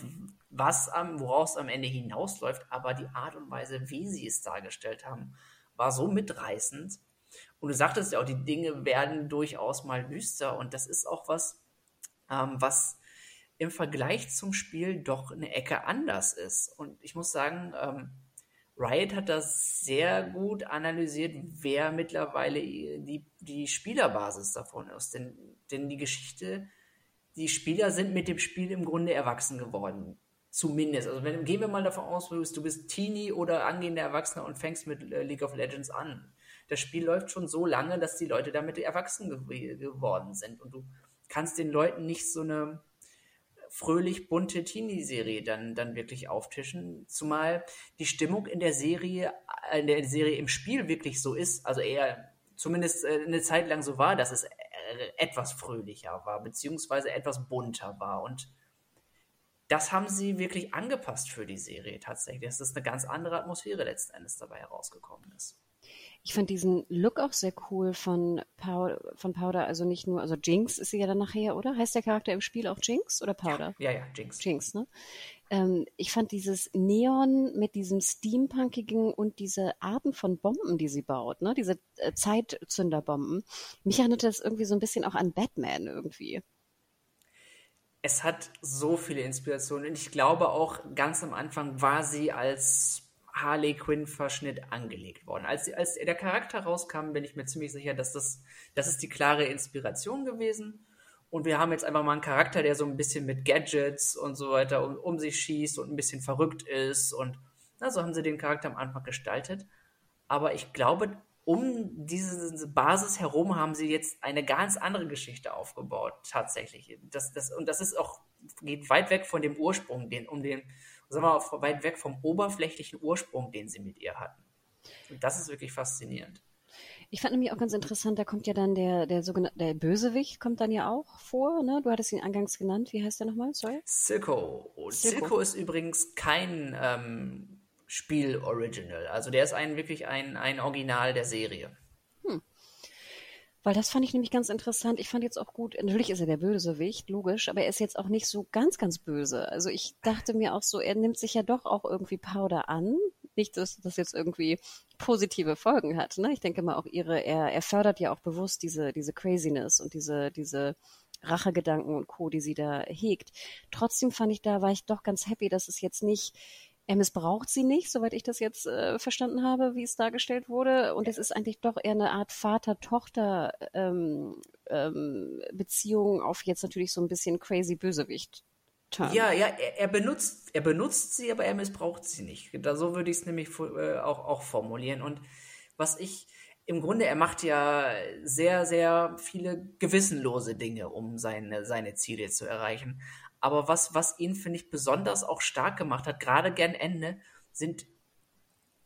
Speaker 2: was am, woraus am Ende hinausläuft, aber die Art und Weise, wie sie es dargestellt haben, war so mitreißend. Und du sagtest ja auch, die Dinge werden durchaus mal düster und das ist auch was, ähm, was im Vergleich zum Spiel doch eine Ecke anders ist. Und ich muss sagen, ähm, Riot hat das sehr gut analysiert, wer mittlerweile die, die Spielerbasis davon ist. Denn, denn die Geschichte, die Spieler sind mit dem Spiel im Grunde erwachsen geworden. Zumindest. Also wenn, gehen wir mal davon aus, du bist, du bist Teenie oder angehender Erwachsener und fängst mit äh, League of Legends an. Das Spiel läuft schon so lange, dass die Leute damit erwachsen gew geworden sind. Und du kannst den Leuten nicht so eine fröhlich bunte Teenie-Serie dann, dann wirklich auftischen. Zumal die Stimmung in der Serie, äh, in der Serie im Spiel wirklich so ist, also eher zumindest äh, eine Zeit lang so war, dass es äh, etwas fröhlicher war, beziehungsweise etwas bunter war. Und das haben sie wirklich angepasst für die Serie tatsächlich. Dass das eine ganz andere Atmosphäre letzten Endes dabei herausgekommen ist.
Speaker 1: Ich fand diesen Look auch sehr cool von, Pow von Powder. Also nicht nur, also Jinx ist sie ja dann nachher, oder? Heißt der Charakter im Spiel auch Jinx oder Powder?
Speaker 2: Ja, ja, Jinx.
Speaker 1: Jinx, ne? Ähm, ich fand dieses Neon mit diesem Steampunkigen und diese Arten von Bomben, die sie baut, ne? Diese äh, Zeitzünderbomben. Mich erinnerte das irgendwie so ein bisschen auch an Batman irgendwie.
Speaker 2: es hat so viele Inspirationen und ich glaube auch ganz am Anfang war sie als Harley Quinn Verschnitt angelegt worden. Als, als der Charakter rauskam, bin ich mir ziemlich sicher, dass das, das ist die klare Inspiration gewesen. Und wir haben jetzt einfach mal einen Charakter, der so ein bisschen mit Gadgets und so weiter um, um sich schießt und ein bisschen verrückt ist. Und na, so haben sie den Charakter am Anfang gestaltet. Aber ich glaube, um diese Basis herum haben sie jetzt eine ganz andere Geschichte aufgebaut, tatsächlich. Das, das, und das ist auch, geht weit weg von dem Ursprung, den, um den, sagen wir weit weg vom oberflächlichen Ursprung, den sie mit ihr hatten. Und das ist wirklich faszinierend.
Speaker 1: Ich fand nämlich auch ganz interessant, da kommt ja dann der, der sogenannte, der Bösewicht kommt dann ja auch vor, ne? Du hattest ihn eingangs genannt. Wie heißt der nochmal? Sorry?
Speaker 2: Silco.
Speaker 1: Silco.
Speaker 2: Ist übrigens kein ähm, Spiel-Original. Also der ist ein, wirklich ein, ein Original der Serie.
Speaker 1: Weil das fand ich nämlich ganz interessant. Ich fand jetzt auch gut, natürlich ist er der Bösewicht, logisch, aber er ist jetzt auch nicht so ganz, ganz böse. Also ich dachte mir auch so, er nimmt sich ja doch auch irgendwie Powder an. Nicht, dass das jetzt irgendwie positive Folgen hat. Ne? Ich denke mal auch ihre, er, er fördert ja auch bewusst diese, diese Craziness und diese, diese Rachegedanken und Co., die sie da hegt. Trotzdem fand ich da, war ich doch ganz happy, dass es jetzt nicht er missbraucht sie nicht, soweit ich das jetzt äh, verstanden habe, wie es dargestellt wurde. Und es ist eigentlich doch eher eine Art Vater-Tochter ähm, ähm, auf jetzt natürlich so ein bisschen crazy Bösewicht. -Turn.
Speaker 2: Ja, ja, er, er benutzt, er benutzt sie, aber er missbraucht sie nicht. Da, so würde ich es nämlich äh, auch, auch formulieren. Und was ich, im Grunde, er macht ja sehr, sehr viele gewissenlose Dinge, um seine, seine Ziele zu erreichen. Aber was, was ihn, finde ich, besonders auch stark gemacht hat, gerade gern Ende, sind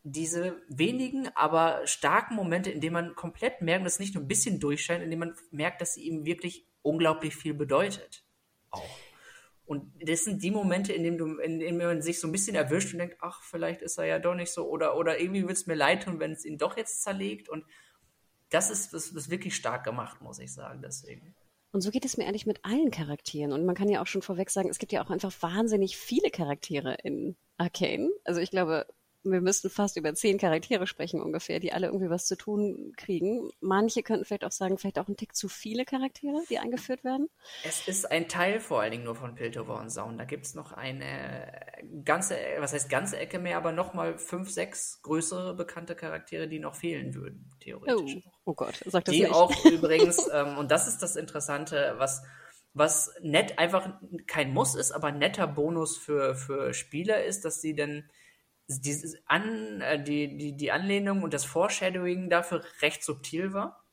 Speaker 2: diese wenigen, aber starken Momente, in denen man komplett merkt, dass es nicht nur ein bisschen durchscheint, in denen man merkt, dass sie ihm wirklich unglaublich viel bedeutet. Auch. Und das sind die Momente, in denen, du, in denen man sich so ein bisschen erwischt und denkt, ach, vielleicht ist er ja doch nicht so, oder, oder irgendwie wird es mir leid tun, wenn es ihn doch jetzt zerlegt. Und das ist, das ist wirklich stark gemacht, muss ich sagen, deswegen.
Speaker 1: Und so geht es mir eigentlich mit allen Charakteren. Und man kann ja auch schon vorweg sagen, es gibt ja auch einfach wahnsinnig viele Charaktere in Arcane. Also ich glaube, wir müssten fast über zehn Charaktere sprechen ungefähr, die alle irgendwie was zu tun kriegen. Manche könnten vielleicht auch sagen, vielleicht auch ein Tick zu viele Charaktere, die eingeführt werden.
Speaker 2: Es ist ein Teil vor allen Dingen nur von Piltover und Sound. Da gibt es noch eine ganze, was heißt ganze Ecke mehr, aber nochmal fünf, sechs größere bekannte Charaktere, die noch fehlen würden, theoretisch.
Speaker 1: Oh, oh Gott, sag das
Speaker 2: die
Speaker 1: nicht.
Speaker 2: auch übrigens, ähm, und das ist das Interessante, was was nett einfach kein Muss ist, aber netter Bonus für, für Spieler ist, dass sie dann dieses An, äh, die, die, die Anlehnung und das Foreshadowing dafür recht subtil war.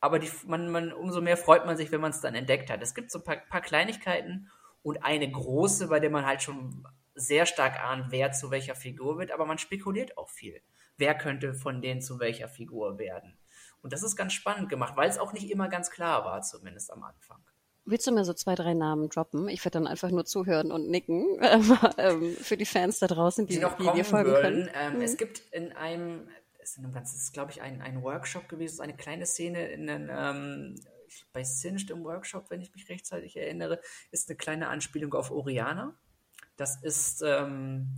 Speaker 2: Aber die, man, man, umso mehr freut man sich, wenn man es dann entdeckt hat. Es gibt so ein paar, paar Kleinigkeiten und eine große, bei der man halt schon sehr stark ahnt, wer zu welcher Figur wird, aber man spekuliert auch viel. Wer könnte von denen zu welcher Figur werden? Und das ist ganz spannend gemacht, weil es auch nicht immer ganz klar war, zumindest am Anfang.
Speaker 1: Willst du mir so zwei, drei Namen droppen? Ich werde dann einfach nur zuhören und nicken ähm, für die Fans da draußen, die,
Speaker 2: die noch
Speaker 1: die
Speaker 2: kommen
Speaker 1: dir folgen
Speaker 2: würden.
Speaker 1: können.
Speaker 2: Ähm,
Speaker 1: Mhm.
Speaker 2: Es gibt in einem, es ist, glaube ich, ein, ein Workshop gewesen, eine kleine Szene in einem, ähm, bei Singed im Workshop, wenn ich mich rechtzeitig erinnere, ist eine kleine Anspielung auf Oriana. Das ist, ähm,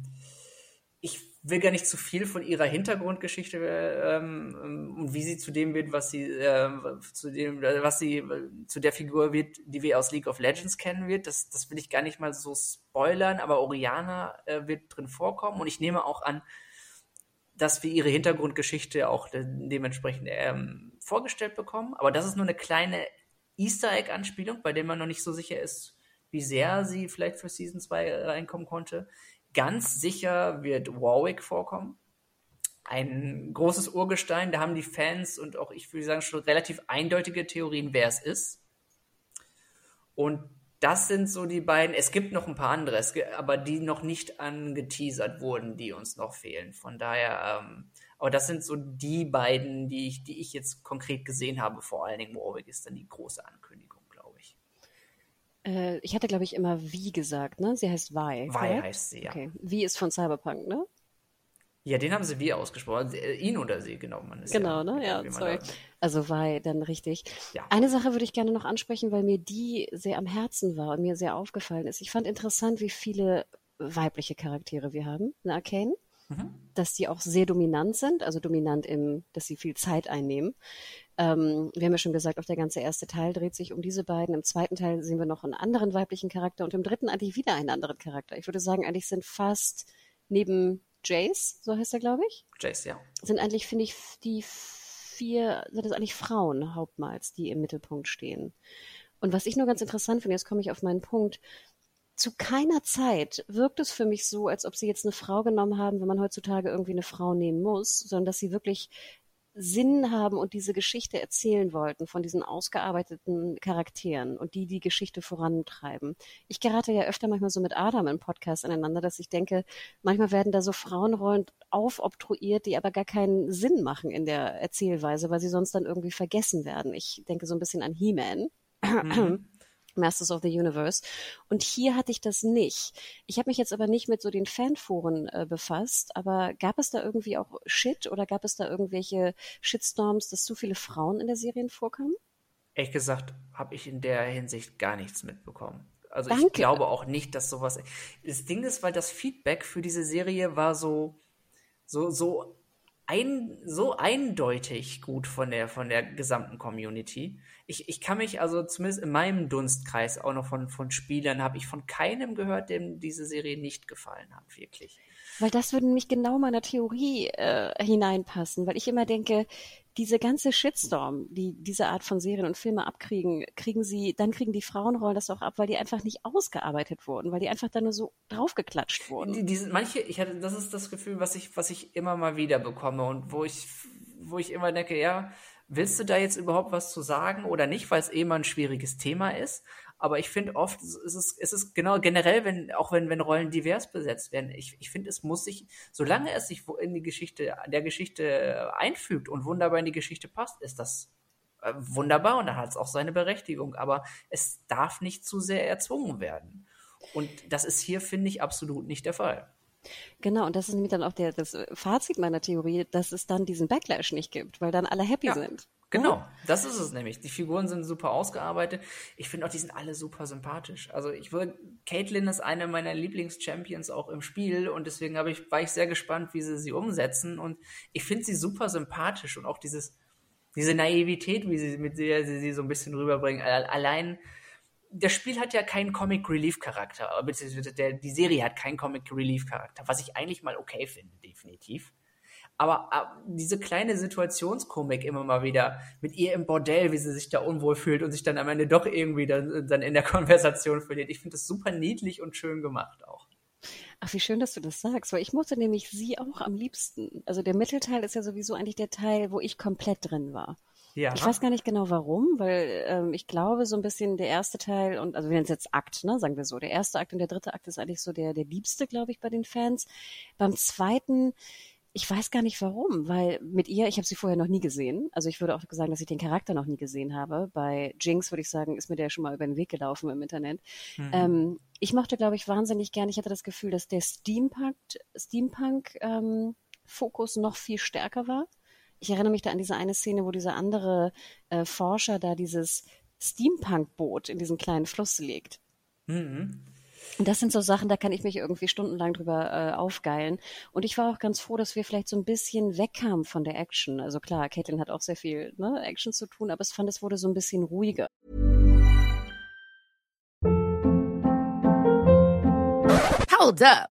Speaker 2: ich will gar nicht zu viel von ihrer Hintergrundgeschichte ähm, ähm, und wie sie zu dem wird, was sie äh, zu dem, äh, was sie äh, zu der Figur wird, die wir aus League of Legends kennen wird. Das, das will ich gar nicht mal so spoilern, aber Oriana äh, wird drin vorkommen und ich nehme auch an, dass wir ihre Hintergrundgeschichte auch de dementsprechend ähm, vorgestellt bekommen. Aber das ist nur eine kleine Easter Egg-Anspielung, bei der man noch nicht so sicher ist, wie sehr sie vielleicht für Season 2 reinkommen konnte. Ganz sicher wird Warwick vorkommen. Ein großes Urgestein, da haben die Fans und auch ich würde sagen schon relativ eindeutige Theorien, wer es ist. Und das sind so die beiden. Es gibt noch ein paar andere, aber die noch nicht angeteasert wurden, die uns noch fehlen. Von daher, ähm, aber das sind so die beiden, die ich, die ich jetzt konkret gesehen habe. Vor allen Dingen Warwick ist dann die große Ankündigung.
Speaker 1: Äh, ich hatte, glaube ich, immer wie gesagt, ne? Sie heißt Vi.
Speaker 2: Vi
Speaker 1: korrekt?
Speaker 2: heißt sie, ja.
Speaker 1: Okay. Wie ist von Cyberpunk, ne?
Speaker 2: Ja, den haben sie wie ausgesprochen. Äh, Ihn oder sie, genau. Man ist
Speaker 1: Genau,
Speaker 2: ja,
Speaker 1: ne? Ja,
Speaker 2: wie man
Speaker 1: sorry.
Speaker 2: da-
Speaker 1: Also Vi, dann richtig.
Speaker 2: Ja.
Speaker 1: Eine Sache würde ich gerne noch ansprechen, weil mir die sehr am Herzen war und mir sehr aufgefallen ist. Ich fand interessant, wie viele weibliche Charaktere wir haben in Arcane.
Speaker 2: Mhm.
Speaker 1: dass die auch sehr dominant sind, also dominant im, dass sie viel Zeit einnehmen. Ähm, wir haben ja schon gesagt, auch der ganze erste Teil dreht sich um diese beiden. Im zweiten Teil sehen wir noch einen anderen weiblichen Charakter und im dritten eigentlich wieder einen anderen Charakter. Ich würde sagen, eigentlich sind fast neben Jace, so heißt er, glaube ich,
Speaker 2: Jace, ja.
Speaker 1: sind eigentlich, finde ich, die vier, sind das eigentlich Frauen hauptmals, die im Mittelpunkt stehen. Und was ich nur ganz interessant finde, jetzt komme ich auf meinen Punkt, zu keiner Zeit wirkt es für mich so, als ob sie jetzt eine Frau genommen haben, wenn man heutzutage irgendwie eine Frau nehmen muss, sondern dass sie wirklich Sinn haben und diese Geschichte erzählen wollten von diesen ausgearbeiteten Charakteren und die die Geschichte vorantreiben. Ich gerate ja öfter manchmal so mit Adam im Podcast aneinander, dass ich denke, manchmal werden da so Frauenrollen aufobtruiert, die aber gar keinen Sinn machen in der Erzählweise, weil sie sonst dann irgendwie vergessen werden. Ich denke so ein bisschen an He-Man.
Speaker 2: Mhm.
Speaker 1: Masters of the Universe. Und hier hatte ich das nicht. Ich habe mich jetzt aber nicht mit so den Fanforen äh, befasst, aber gab es da irgendwie auch Shit oder gab es da irgendwelche Shitstorms, dass zu viele Frauen in der Serie vorkamen?
Speaker 2: Ehrlich gesagt habe ich in der Hinsicht gar nichts mitbekommen. Also
Speaker 1: Danke.
Speaker 2: ich glaube auch nicht, dass sowas. Das Ding ist, weil das Feedback für diese Serie war so, so, so, ein, so eindeutig gut von der, von der gesamten Community. Ich, ich kann mich also zumindest in meinem Dunstkreis auch noch von, von Spielern habe ich von keinem gehört, dem diese Serie nicht gefallen hat, wirklich.
Speaker 1: Weil das würde nämlich genau meiner Theorie äh, hineinpassen, weil ich immer denke, diese ganze Shitstorm, die diese Art von Serien und Filme abkriegen, kriegen sie, dann kriegen die Frauenrollen das auch ab, weil die einfach nicht ausgearbeitet wurden, weil die einfach da nur so draufgeklatscht wurden.
Speaker 2: Die, diese, manche, ich hatte, das ist das Gefühl, was ich, was ich immer mal wieder bekomme und wo ich, wo ich immer denke, ja, willst du da jetzt überhaupt was zu sagen oder nicht, weil es eh mal ein schwieriges Thema ist. Aber ich finde oft, es ist, es ist genau generell, wenn, auch wenn, wenn Rollen divers besetzt werden, ich, ich finde, es muss sich, solange es sich in die Geschichte, der Geschichte einfügt und wunderbar in die Geschichte passt, ist das äh, wunderbar und dann hat es auch seine Berechtigung. Aber es darf nicht zu sehr erzwungen werden. Und das ist hier, finde ich, absolut nicht der Fall.
Speaker 1: Genau, und das ist nämlich dann auch der, das Fazit meiner Theorie, dass es dann diesen Backlash nicht gibt, weil dann alle happy
Speaker 2: Ja.
Speaker 1: sind.
Speaker 2: Genau, das ist es nämlich. Die Figuren sind super ausgearbeitet. Ich finde auch, die sind alle super sympathisch. Also ich würde, Caitlin ist eine meiner Lieblings-Champions auch im Spiel und deswegen ich, war ich sehr gespannt, wie sie sie umsetzen. Und ich finde sie super sympathisch und auch dieses, diese Naivität, wie sie mit der sie sie so ein bisschen rüberbringen. Allein das Spiel hat ja keinen Comic Relief Charakter, beziehungsweise der, die Serie hat keinen Comic Relief Charakter, was ich eigentlich mal okay finde, definitiv. Aber, aber diese kleine Situationskomik immer mal wieder mit ihr im Bordell, wie sie sich da unwohl fühlt und sich dann am Ende doch irgendwie dann, dann in der Konversation verliert. Ich finde das super niedlich und schön gemacht auch.
Speaker 1: Ach, wie schön, dass du das sagst, weil ich mochte nämlich sie auch am liebsten. Also der Mittelteil ist ja sowieso eigentlich der Teil, wo ich komplett drin war. Ja. Ich weiß gar nicht genau warum, weil ähm, ich glaube so ein bisschen der erste Teil und also wir nennen es jetzt Akt, ne, sagen wir so. Der erste Akt und der dritte Akt ist eigentlich so der der liebste, glaube ich, bei den Fans. Beim zweiten ich weiß gar nicht warum, weil mit ihr, ich habe sie vorher noch nie gesehen. Also ich würde auch sagen, dass ich den Charakter noch nie gesehen habe. Bei Jinx würde ich sagen, ist mir der schon mal über den Weg gelaufen im Internet. Mhm. Ähm, ich mochte, glaube ich, wahnsinnig gern. Ich hatte das Gefühl, dass der Steampunk, Steampunk ähm, Fokus noch viel stärker war. Ich erinnere mich da an diese eine Szene, wo dieser andere äh, Forscher da dieses Steampunk-Boot in diesen kleinen Fluss legt. Mhm. Das sind so Sachen, da kann ich mich irgendwie stundenlang drüber äh, aufgeilen. Und ich war auch ganz froh, dass wir vielleicht so ein bisschen wegkamen von der Action. Also klar, Caitlin hat auch sehr viel ne, Action zu tun, aber ich fand, es wurde so ein bisschen ruhiger.
Speaker 3: Hold up.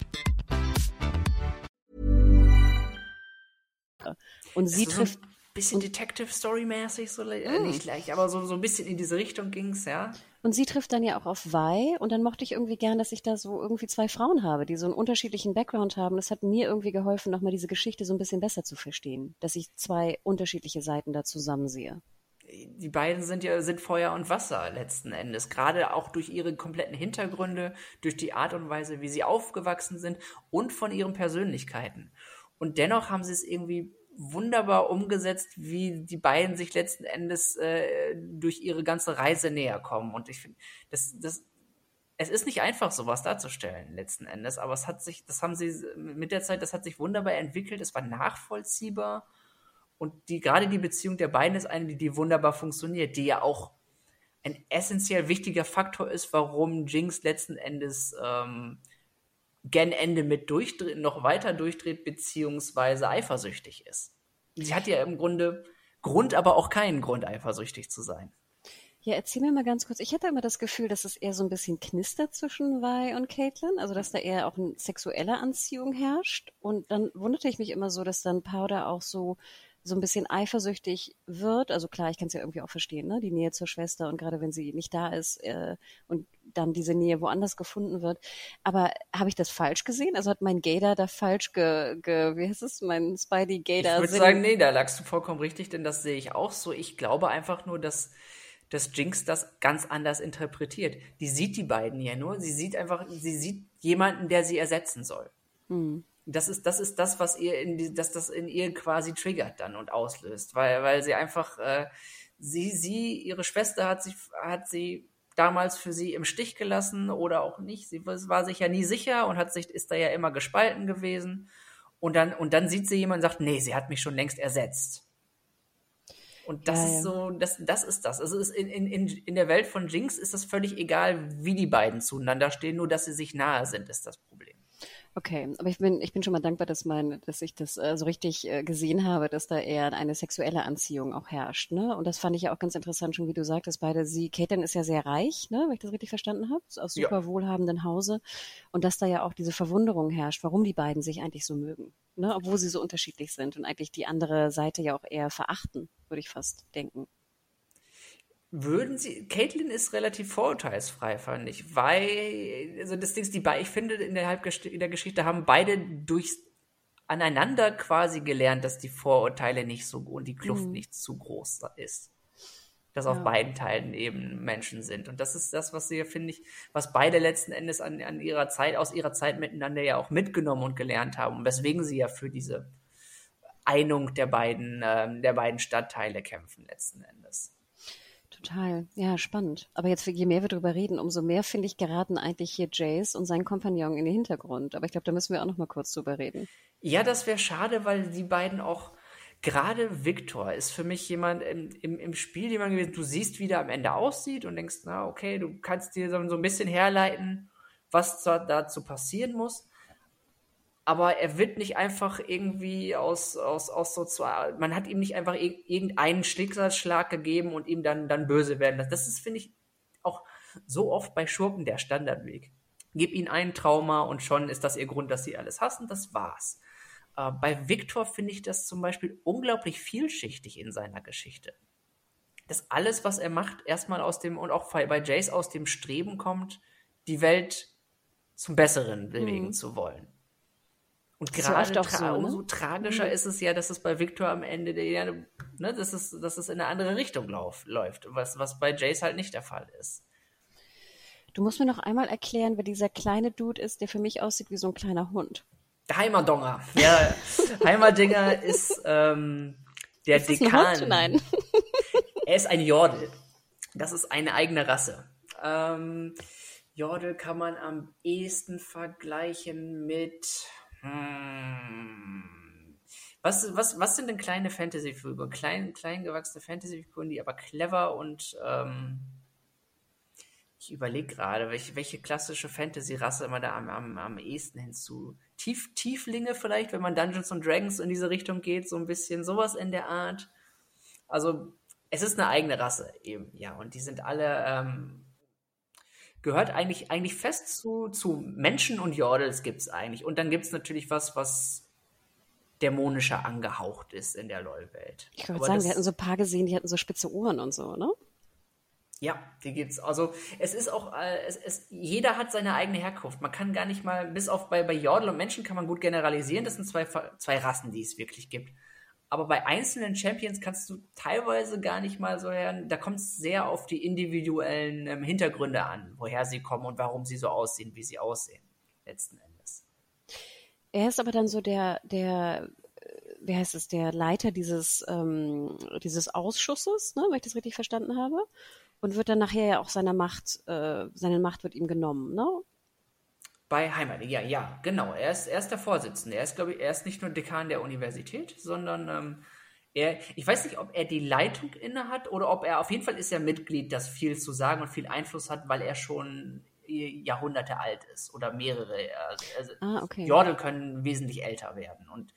Speaker 1: Und sie trifft. So
Speaker 2: bisschen Detective Story-mäßig, so äh, mm. nicht gleich, aber so, so ein bisschen in diese Richtung ging es, ja.
Speaker 1: Und sie trifft dann ja auch auf Vi und dann mochte ich irgendwie gern, dass ich da so irgendwie zwei Frauen habe, die so einen unterschiedlichen Background haben. Das hat mir irgendwie geholfen, nochmal diese Geschichte so ein bisschen besser zu verstehen, dass ich zwei unterschiedliche Seiten da zusammen sehe.
Speaker 2: Die beiden sind ja sind Feuer und Wasser letzten Endes, gerade auch durch ihre kompletten Hintergründe, durch die Art und Weise, wie sie aufgewachsen sind und von ihren Persönlichkeiten. Und dennoch haben sie es irgendwie wunderbar umgesetzt, wie die beiden sich letzten Endes äh, durch ihre ganze Reise näher kommen. Und ich finde, das, das, es ist nicht einfach, sowas darzustellen, letzten Endes, aber es hat sich, das haben sie mit der Zeit, das hat sich wunderbar entwickelt, es war nachvollziehbar. Und die, gerade die Beziehung der beiden ist eine, die, die wunderbar funktioniert, die ja auch ein essentiell wichtiger Faktor ist, warum Jinx letzten Endes ähm, gen Ende mit durchdreht, noch weiter durchdreht, beziehungsweise eifersüchtig ist. Sie hat ja im Grunde Grund, aber auch keinen Grund, eifersüchtig zu sein.
Speaker 1: Ja, erzähl mir mal ganz kurz. Ich hatte immer das Gefühl, dass es eher so ein bisschen knistert zwischen Vi und Caitlin, also dass da eher auch eine sexuelle Anziehung herrscht. Und dann wunderte ich mich immer so, dass dann Powder auch so so ein bisschen eifersüchtig wird. Also klar, ich kann es ja irgendwie auch verstehen, ne? Die Nähe zur Schwester und gerade wenn sie nicht da ist äh, und dann diese Nähe woanders gefunden wird. Aber habe ich das falsch gesehen? Also hat mein Gator da falsch ge, ge wie heißt es, mein Spidey Gator?
Speaker 2: Ich würde sagen, nee, da lagst du vollkommen richtig, denn das sehe ich auch so. Ich glaube einfach nur, dass dass Jinx das ganz anders interpretiert. Die sieht die beiden ja nur. Sie sieht einfach, sie sieht jemanden, der sie ersetzen soll. Hm das ist, das ist das, was ihr in die, dass das in ihr quasi triggert dann und auslöst, weil, weil sie einfach, äh, sie, sie, ihre Schwester hat sich, hat sie damals für sie im Stich gelassen oder auch nicht. Sie war sich ja nie sicher und hat sich, ist da ja immer gespalten gewesen. Und dann, und dann sieht sie jemanden und sagt, nee, sie hat mich schon längst ersetzt. Und das ja, ist so, das, das ist das. Also ist in, in, in der Welt von Jinx ist das völlig egal, wie die beiden zueinander stehen, nur dass sie sich nahe sind, ist das Problem.
Speaker 1: Okay, aber ich bin, ich bin schon mal dankbar, dass, mein, dass ich das äh, so richtig äh, gesehen habe, dass da eher eine sexuelle Anziehung auch herrscht. Ne? Und das fand ich ja auch ganz interessant, schon wie du sagtest, beide sie, Caitlin ist ja sehr reich, ne, wenn ich das richtig verstanden habe, aus super ja. wohlhabenden Hause. Und dass da ja auch diese Verwunderung herrscht, warum die beiden sich eigentlich so mögen, ne? obwohl sie so unterschiedlich sind und eigentlich die andere Seite ja auch eher verachten, würde ich fast denken
Speaker 2: würden sie, Caitlin ist relativ vorurteilsfrei, fand ich, weil, also das Ding ist, die beiden, ich finde, in der, in der Geschichte haben beide durch aneinander quasi gelernt, dass die Vorurteile nicht so und die Kluft mhm. nicht zu groß ist. dass auf beiden Teilen eben Menschen sind. Und das ist das, was sie, finde ich, was beide letzten Endes an, an ihrer Zeit, aus ihrer Zeit miteinander ja auch mitgenommen und gelernt haben. Und weswegen sie ja für diese Einung der beiden, äh, der beiden Stadtteile kämpfen letzten Endes.
Speaker 1: Total, ja, spannend. Aber jetzt, je mehr wir darüber reden, umso mehr, finde ich, geraten eigentlich hier Jace und sein Kompagnon in den Hintergrund. Aber ich glaube, da müssen wir auch noch mal kurz drüber reden.
Speaker 2: Ja, das wäre schade, weil die beiden auch, gerade Victor ist für mich jemand im, im, im Spiel jemand gewesen, du siehst, wie der am Ende aussieht und denkst, na, okay, du kannst dir so, ein bisschen herleiten, was dazu passieren muss aber er wird nicht einfach irgendwie aus, aus, aus so zwei, man hat ihm nicht einfach irgendeinen Schicksalsschlag gegeben und ihm dann, dann böse werden lassen. Das ist, finde ich, auch so oft bei Schurken der Standardweg. Gib ihnen ein Trauma und schon ist das ihr Grund, dass sie alles hassen, das war's. Äh, bei Victor finde ich das zum Beispiel unglaublich vielschichtig in seiner Geschichte. Dass alles, was er macht, erstmal aus dem, und auch bei Jace aus dem Streben kommt, die Welt zum Besseren bewegen mhm. zu wollen. Und gerade tra so, ne? umso tragischer mhm. ist es ja, dass es bei Victor am Ende der, ne, dass es, dass es in eine andere Richtung lauf, läuft, was, was bei Jace halt nicht der Fall ist.
Speaker 1: Du musst mir noch einmal erklären, wer dieser kleine Dude ist, der für mich aussieht wie so ein kleiner Hund.
Speaker 2: Der Heimerdonger. Der Heimerdinger ist ähm, der ist Dekan.
Speaker 1: Nein.
Speaker 2: er ist ein Jordel. Das ist eine eigene Rasse. Ähm, Jordel kann man am ehesten vergleichen mit hm. Was, was, was sind denn kleine Fantasy-Figuren? Klein, gewachsene Fantasy-Figuren, die aber clever und ähm, ich überlege gerade, welche, welche klassische Fantasy-Rasse man da am, am, am ehesten hinzu. Tief, Tieflinge vielleicht, wenn man Dungeons and Dragons in diese Richtung geht, so ein bisschen sowas in der Art. Also, es ist eine eigene Rasse eben, ja, und die sind alle ähm, gehört eigentlich, eigentlich fest zu, zu Menschen und Jordels gibt es eigentlich. Und dann gibt es natürlich was, was dämonischer angehaucht ist in der LOL-Welt.
Speaker 1: Ich würde sagen, wir hatten so ein paar gesehen, die hatten so spitze Ohren und so, ne?
Speaker 2: Ja, die gibt's. Also es ist auch, äh, es, es, jeder hat seine eigene Herkunft. Man kann gar nicht mal, bis auf bei, bei Jordel und Menschen kann man gut generalisieren. Das sind zwei, zwei Rassen, die es wirklich gibt. Aber bei einzelnen Champions kannst du teilweise gar nicht mal so hören. Da kommt es sehr auf die individuellen ähm, Hintergründe an, woher sie kommen und warum sie so aussehen, wie sie aussehen, letzten Endes.
Speaker 1: Er ist aber dann so der, der, äh, wie heißt es, der Leiter dieses, ähm, dieses Ausschusses, ne, wenn ich das richtig verstanden habe. Und wird dann nachher ja auch seiner Macht, äh, seine Macht wird ihm genommen, ne?
Speaker 2: Bei Heimat, ja, ja, genau. Er ist, er ist der Vorsitzende. Er ist, glaube ich, er ist nicht nur Dekan der Universität, sondern ähm, er, ich weiß nicht, ob er die Leitung inne hat oder ob er, auf jeden Fall ist er Mitglied, das viel zu sagen und viel Einfluss hat, weil er schon Jahrhunderte alt ist oder mehrere. Also, also ah, okay. Jordel können wesentlich älter werden. Und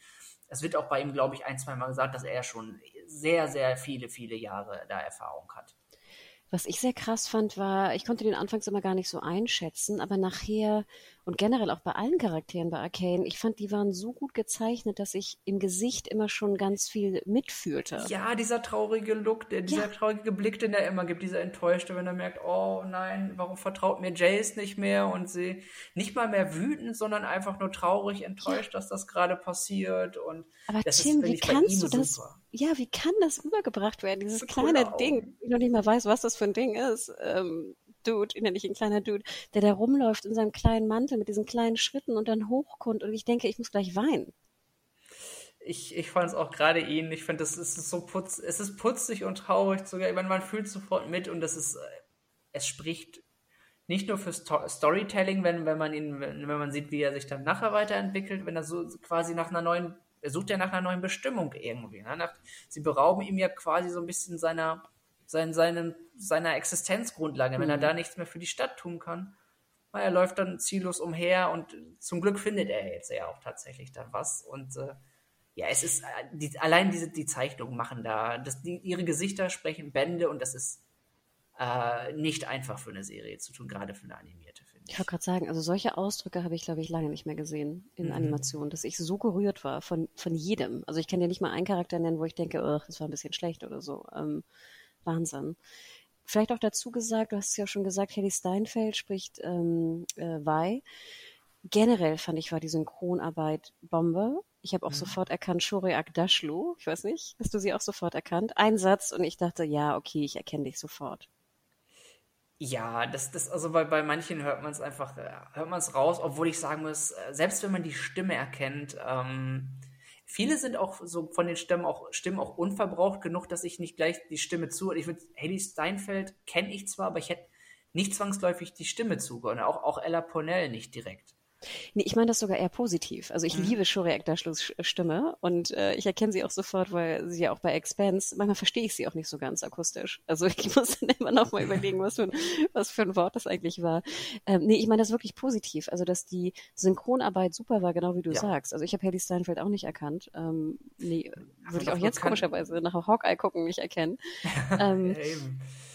Speaker 2: es wird auch bei ihm, glaube ich, ein, zwei Mal gesagt, dass er schon sehr, sehr viele, viele Jahre da Erfahrung hat.
Speaker 1: Was ich sehr krass fand, war, ich konnte den anfangs immer gar nicht so einschätzen, aber nachher und generell auch bei allen Charakteren bei Arcane, ich fand, die waren so gut gezeichnet, dass ich im Gesicht immer schon ganz viel mitfühlte.
Speaker 2: Ja, dieser traurige Look, der, dieser ja. traurige Blick, den er immer gibt, dieser enttäuschte, wenn er merkt, oh nein, warum vertraut mir Jace nicht mehr und sie nicht mal mehr wütend, sondern einfach nur traurig, enttäuscht, ja. dass das gerade passiert und
Speaker 1: aber Tim, ist, wie kannst du das? Super. Ja, wie kann das rübergebracht werden? Dieses kleine Ding, ich noch nicht mal weiß, was das für ein Ding ist. Ähm, Dude, nenne ich ein kleiner Dude, der da rumläuft in seinem kleinen Mantel mit diesen kleinen Schritten und dann hochkommt und ich denke, ich muss gleich weinen.
Speaker 2: Ich, ich fand es auch gerade ihn. Ich finde, das ist so putz, es ist putzig und traurig sogar. Ich meine, man fühlt sofort mit und das ist, es spricht nicht nur für Sto Storytelling, wenn, wenn man ihn, wenn man sieht, wie er sich dann nachher weiterentwickelt, wenn er so quasi nach einer neuen, er sucht ja nach einer neuen Bestimmung irgendwie. Ne? Nach, sie berauben ihm ja quasi so ein bisschen seiner, sein, seinen, seiner Existenzgrundlage, wenn er mhm. da nichts mehr für die Stadt tun kann. Er läuft dann ziellos umher und zum Glück findet er jetzt ja auch tatsächlich dann was. Und äh, ja, es ist, äh, die, allein diese, die Zeichnungen machen da, das, die, ihre Gesichter sprechen Bände und das ist äh, nicht einfach für eine Serie zu tun, gerade für eine animierte,
Speaker 1: finde ich. Ich wollte gerade sagen, also solche Ausdrücke habe ich, glaube ich, lange nicht mehr gesehen in mhm. Animationen, dass ich so gerührt war von, von jedem. Also ich kann dir nicht mal einen Charakter nennen, wo ich denke, das war ein bisschen schlecht oder so. Ähm, Wahnsinn. Vielleicht auch dazu gesagt, du hast es ja schon gesagt, Hedy Steinfeld spricht ähm, äh, Wei. generell fand ich, war die Synchronarbeit Bombe. Ich habe auch
Speaker 2: Mhm.
Speaker 1: sofort erkannt, Shore Agdashlu. Ich weiß nicht, hast du sie auch sofort erkannt? Ein Satz und ich dachte, ja, okay, ich erkenne dich sofort.
Speaker 2: Ja, das, das, also bei, bei manchen hört man es einfach, äh, hört man es raus, obwohl ich sagen muss, äh, selbst wenn man die Stimme erkennt, ähm, viele sind auch so von den Stimmen auch, Stimmen auch unverbraucht genug, dass ich nicht gleich die Stimme zu, ich würde, Haley Steinfeld kenne ich zwar, aber ich hätte nicht zwangsläufig die Stimme zugehört, auch, auch Ella Pornell nicht direkt.
Speaker 1: Nee, ich meine das sogar eher positiv. Also ich
Speaker 2: Mhm.
Speaker 1: liebe Shore Agdashlus Stimme und äh, ich erkenne sie auch sofort, weil sie ja auch bei Expanse, manchmal verstehe ich sie auch nicht so ganz akustisch. Also ich muss dann immer noch mal überlegen, was für ein, was für ein Wort das eigentlich war. Ähm, nee, ich meine das wirklich positiv. Also dass die Synchronarbeit super war, genau wie du
Speaker 2: Ja.
Speaker 1: sagst. Also ich habe Haley Steinfeld auch nicht erkannt. Ähm, nee, würde ich auch jetzt
Speaker 2: bekannt.
Speaker 1: komischerweise nach Hawkeye gucken nicht erkennen. ähm,
Speaker 2: Ja,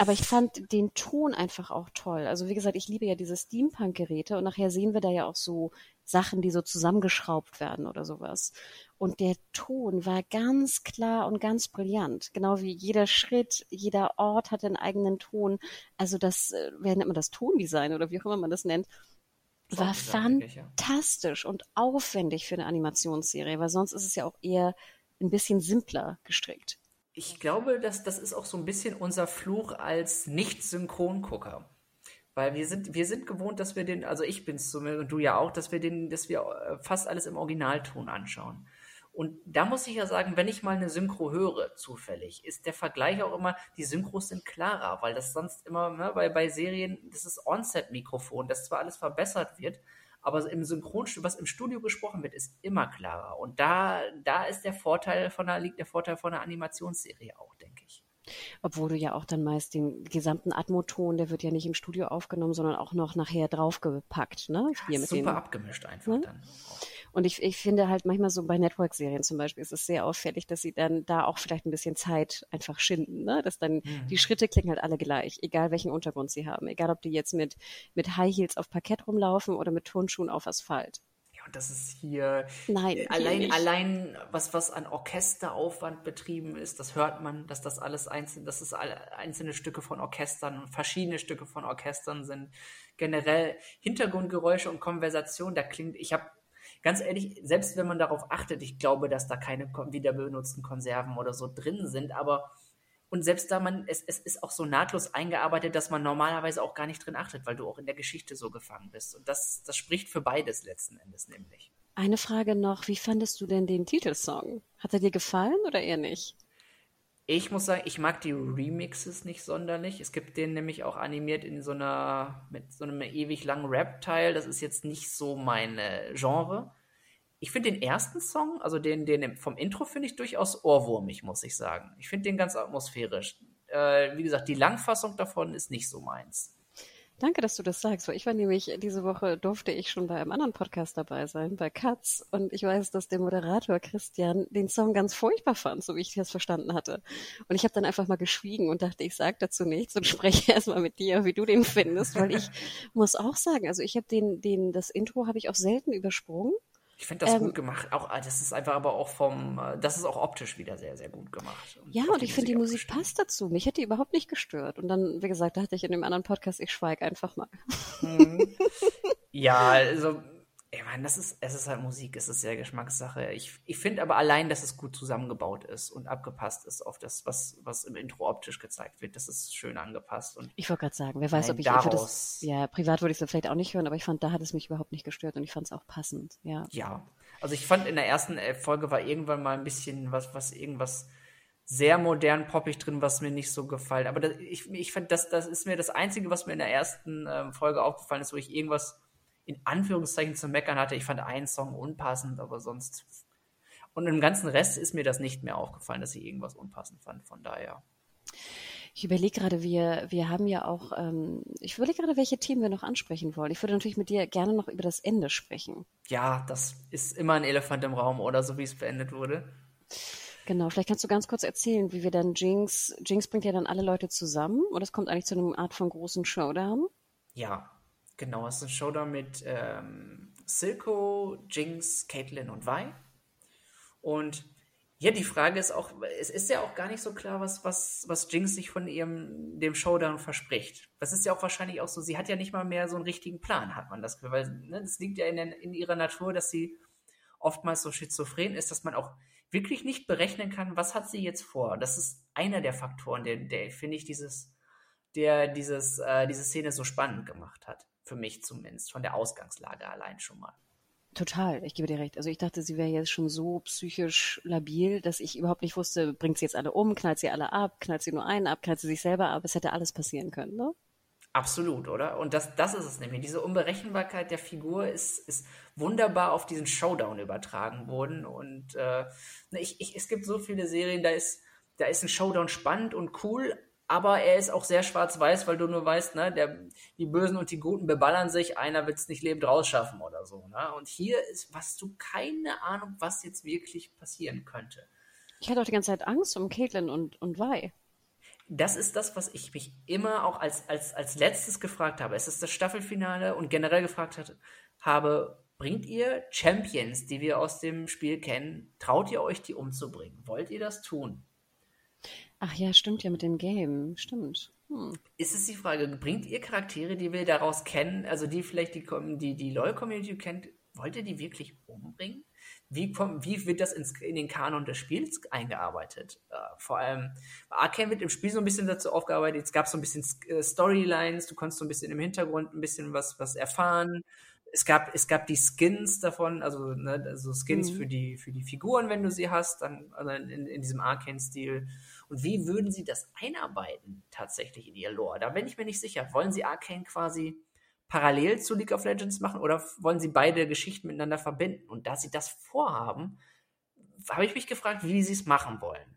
Speaker 1: aber ich fand den Ton einfach auch toll. Also wie gesagt, ich liebe ja diese Steampunk-Geräte und nachher sehen wir da ja auch so Sachen, die so zusammengeschraubt werden oder sowas. Und der Ton war ganz klar und ganz brillant. Genau wie jeder Schritt, jeder Ort hat einen eigenen Ton. Also das, äh, wer nennt man das Tondesign oder wie auch immer man das nennt, war fantastisch und aufwendig für eine Animationsserie, weil sonst ist es ja auch eher ein bisschen simpler gestrickt.
Speaker 2: Ich glaube, dass das ist auch so ein bisschen unser Fluch als Nicht-Synchrongucker. Weil wir sind, wir sind gewohnt, dass wir den, also ich bin's zumindest und du ja auch, dass wir den, dass wir äh, fast alles im Originalton anschauen. Und da muss ich ja sagen, wenn ich mal eine Synchro höre, zufällig, ist der Vergleich auch immer, die Synchros sind klarer, weil das sonst immer, ne, bei, bei Serien, das ist On-Set-Mikrofon, das zwar alles verbessert wird, aber im Synchronstudio, was im Studio gesprochen wird, ist immer klarer. Und da, da ist der Vorteil von einer, liegt der Vorteil von einer Animationsserie auch, denke ich.
Speaker 1: Obwohl du ja auch dann meist den gesamten Atmoton, der wird ja nicht im Studio aufgenommen, sondern auch noch nachher draufgepackt, ne? Hier mit
Speaker 2: Super
Speaker 1: den,
Speaker 2: abgemischt einfach
Speaker 1: Ne?
Speaker 2: dann.
Speaker 1: und ich, ich finde halt manchmal so bei Network-Serien zum Beispiel ist es sehr auffällig, dass sie dann da auch vielleicht ein bisschen Zeit einfach schinden, ne? Dass dann
Speaker 2: Mhm.
Speaker 1: die Schritte klingen halt alle gleich, egal welchen Untergrund sie haben. Egal ob die jetzt mit, mit High Heels auf Parkett rumlaufen oder mit Turnschuhen auf Asphalt.
Speaker 2: Das ist hier
Speaker 1: Nein,
Speaker 2: äh,
Speaker 1: hier
Speaker 2: allein,
Speaker 1: nicht.
Speaker 2: allein was, was an Orchesteraufwand betrieben ist, das hört man, dass das alles einzelne, dass es einzelne Stücke von Orchestern und verschiedene Stücke von Orchestern sind. Generell Hintergrundgeräusche und Konversation, da klingt, ich habe ganz ehrlich, selbst wenn man darauf achtet, ich glaube, dass da keine wieder benutzten Konserven oder so drin sind, aber und selbst da man, es, es ist auch so nahtlos eingearbeitet, dass man normalerweise auch gar nicht drin achtet, weil du auch in der Geschichte so gefangen bist. Und das, das spricht für beides letzten Endes nämlich.
Speaker 1: Eine Frage noch, wie fandest du denn den Titelsong? Hat er dir gefallen oder eher nicht?
Speaker 2: Ich muss sagen, ich mag die Remixes nicht sonderlich. Es gibt den nämlich auch animiert in so einer, mit so einem ewig langen Rap-Teil. Das ist jetzt nicht so mein äh, Genre. Ich finde den ersten Song, also den, den vom Intro, finde ich durchaus ohrwurmig, muss ich sagen. Ich finde den ganz atmosphärisch. Äh, wie gesagt, die Langfassung davon ist nicht so meins.
Speaker 1: Danke, dass du das sagst, weil ich war nämlich, diese Woche durfte ich schon bei einem anderen Podcast dabei sein, bei Katz, und ich weiß, dass der Moderator Christian den Song ganz furchtbar fand, so wie ich das verstanden hatte. Und ich habe dann einfach mal geschwiegen und dachte, ich sage dazu nichts und spreche erstmal mit dir, wie du den findest, weil ich muss auch sagen, also ich habe den, den, das Intro habe ich auch selten übersprungen.
Speaker 2: Ich finde das
Speaker 1: Ähm,
Speaker 2: gut gemacht. Auch, ah, das ist einfach aber auch vom, äh, das ist auch optisch wieder sehr, sehr gut gemacht.
Speaker 1: Ja,
Speaker 2: auf
Speaker 1: und ich finde, die Musik
Speaker 2: abgestimmt.
Speaker 1: passt dazu. Mich hat die überhaupt nicht gestört. Und dann, wie gesagt, da hatte ich in dem anderen Podcast, ich schweige einfach mal.
Speaker 2: Ja, also, ich meine, das ist, es ist halt Musik, es ist sehr Geschmackssache. Ich, ich finde aber allein, dass es gut zusammengebaut ist und abgepasst ist auf das, was, was im Intro optisch gezeigt wird. Das ist schön angepasst. Und
Speaker 1: Ich wollte gerade sagen, wer weiß,
Speaker 2: Nein,
Speaker 1: ob ich
Speaker 2: daraus-
Speaker 1: das, ja, privat würde ich es vielleicht auch nicht hören, aber ich fand, da hat es mich überhaupt nicht gestört und ich fand es auch passend, ja.
Speaker 2: ja, also ich fand in der ersten äh, Folge war irgendwann mal ein bisschen was, was irgendwas sehr modern poppig drin, was mir nicht so gefallen. Aber das, ich, ich fand, das, das ist mir das Einzige, was mir in der ersten ähm, Folge aufgefallen ist, wo ich irgendwas in Anführungszeichen zu meckern hatte. Ich fand einen Song unpassend, aber sonst. Und im ganzen Rest ist mir das nicht mehr aufgefallen, dass ich irgendwas unpassend fand. Von daher.
Speaker 1: Ich überlege gerade, wir, wir haben ja auch, ähm, ich überlege gerade, welche Themen wir noch ansprechen wollen. Ich würde natürlich mit dir gerne noch über das Ende sprechen.
Speaker 2: Ja, das ist immer ein Elefant im Raum, oder so wie es beendet wurde.
Speaker 1: Genau, vielleicht kannst du ganz kurz erzählen, wie wir dann Jinx, Jinx bringt ja dann alle Leute zusammen und es kommt eigentlich zu einer Art von großen Showdown.
Speaker 2: Ja, genau. Es ist ein Showdown mit ähm, Silco, Jinx, Caitlyn und Vi. Und Ja, die Frage ist auch, es ist ja auch gar nicht so klar, was, was, was Jinx sich von ihrem, dem Showdown verspricht. Das ist ja auch wahrscheinlich auch so, sie hat ja nicht mal mehr so einen richtigen Plan, hat man das weil ne, das liegt ja in, in ihrer Natur, dass sie oftmals so schizophren ist, dass man auch wirklich nicht berechnen kann, was hat sie jetzt vor. Das ist einer der Faktoren, der, der finde ich, dieses, der dieses, äh, diese Szene so spannend gemacht hat. Für mich zumindest, von der Ausgangslage allein schon mal.
Speaker 1: Total, ich gebe dir recht. Also ich dachte, sie wäre jetzt schon so psychisch labil, dass ich überhaupt nicht wusste, bringt sie jetzt alle um, knallt sie alle ab, knallt sie nur einen ab, knallt sie sich selber ab. Es hätte alles passieren können, ne?
Speaker 2: Absolut, oder? Und das, das ist es nämlich. Diese Unberechenbarkeit der Figur ist, ist wunderbar auf diesen Showdown übertragen worden. Und äh, ich, ich, es gibt so viele Serien, da ist, da ist ein Showdown spannend und cool, aber er ist auch sehr schwarz-weiß, weil du nur weißt, ne, der, die Bösen und die Guten beballern sich, einer wird es nicht lebend rausschaffen oder so. Ne? Und hier ist, hast du keine Ahnung, was jetzt wirklich passieren könnte.
Speaker 1: Ich hatte auch die ganze Zeit Angst um Caitlin und, und Vi.
Speaker 2: Das ist das, was ich mich immer auch als, als, als letztes gefragt habe. Es ist das Staffelfinale und generell gefragt hat, habe, bringt ihr Champions, die wir aus dem Spiel kennen, traut ihr euch, die umzubringen? Wollt ihr das tun?
Speaker 1: Ach ja, stimmt ja mit dem Game. Stimmt. Hm.
Speaker 2: Ist es die Frage, bringt ihr Charaktere, die wir daraus kennen, also die vielleicht die, die, die LoL-Community kennt, wollt ihr die wirklich umbringen? Wie, kommt, wie wird das ins, in den Kanon des Spiels eingearbeitet? Uh, vor allem, Arcane wird im Spiel so ein bisschen dazu aufgearbeitet, jetzt gab es so ein bisschen äh, Storylines, du konntest so ein bisschen im Hintergrund ein bisschen was, was erfahren. Es gab, es gab die Skins davon, also, ne, also Skins mhm. für, die, für die Figuren, wenn du sie hast, dann also in, in diesem Arcane-Stil. Und wie würden sie das einarbeiten tatsächlich in ihr Lore? Da bin ich mir nicht sicher. Wollen sie Arcane quasi parallel zu League of Legends machen oder wollen sie beide Geschichten miteinander verbinden? Und da sie das vorhaben, habe ich mich gefragt, wie sie es machen wollen.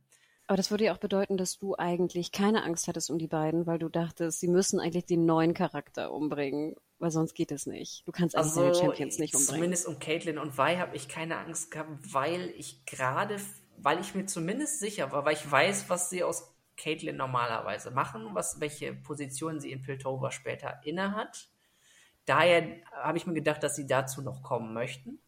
Speaker 1: Aber das würde ja auch bedeuten, dass du eigentlich keine Angst hattest um die beiden, weil du dachtest, sie müssen eigentlich den neuen Charakter umbringen, weil sonst geht es nicht. Du kannst also
Speaker 2: die
Speaker 1: Champions nicht umbringen.
Speaker 2: Zumindest um Caitlyn und Vi habe ich keine Angst gehabt, weil ich gerade weil ich mir zumindest sicher war, weil ich weiß, was sie aus Caitlyn normalerweise machen, was, welche Position sie in Piltover später innehat. Daher habe ich mir gedacht, dass sie dazu noch kommen möchten.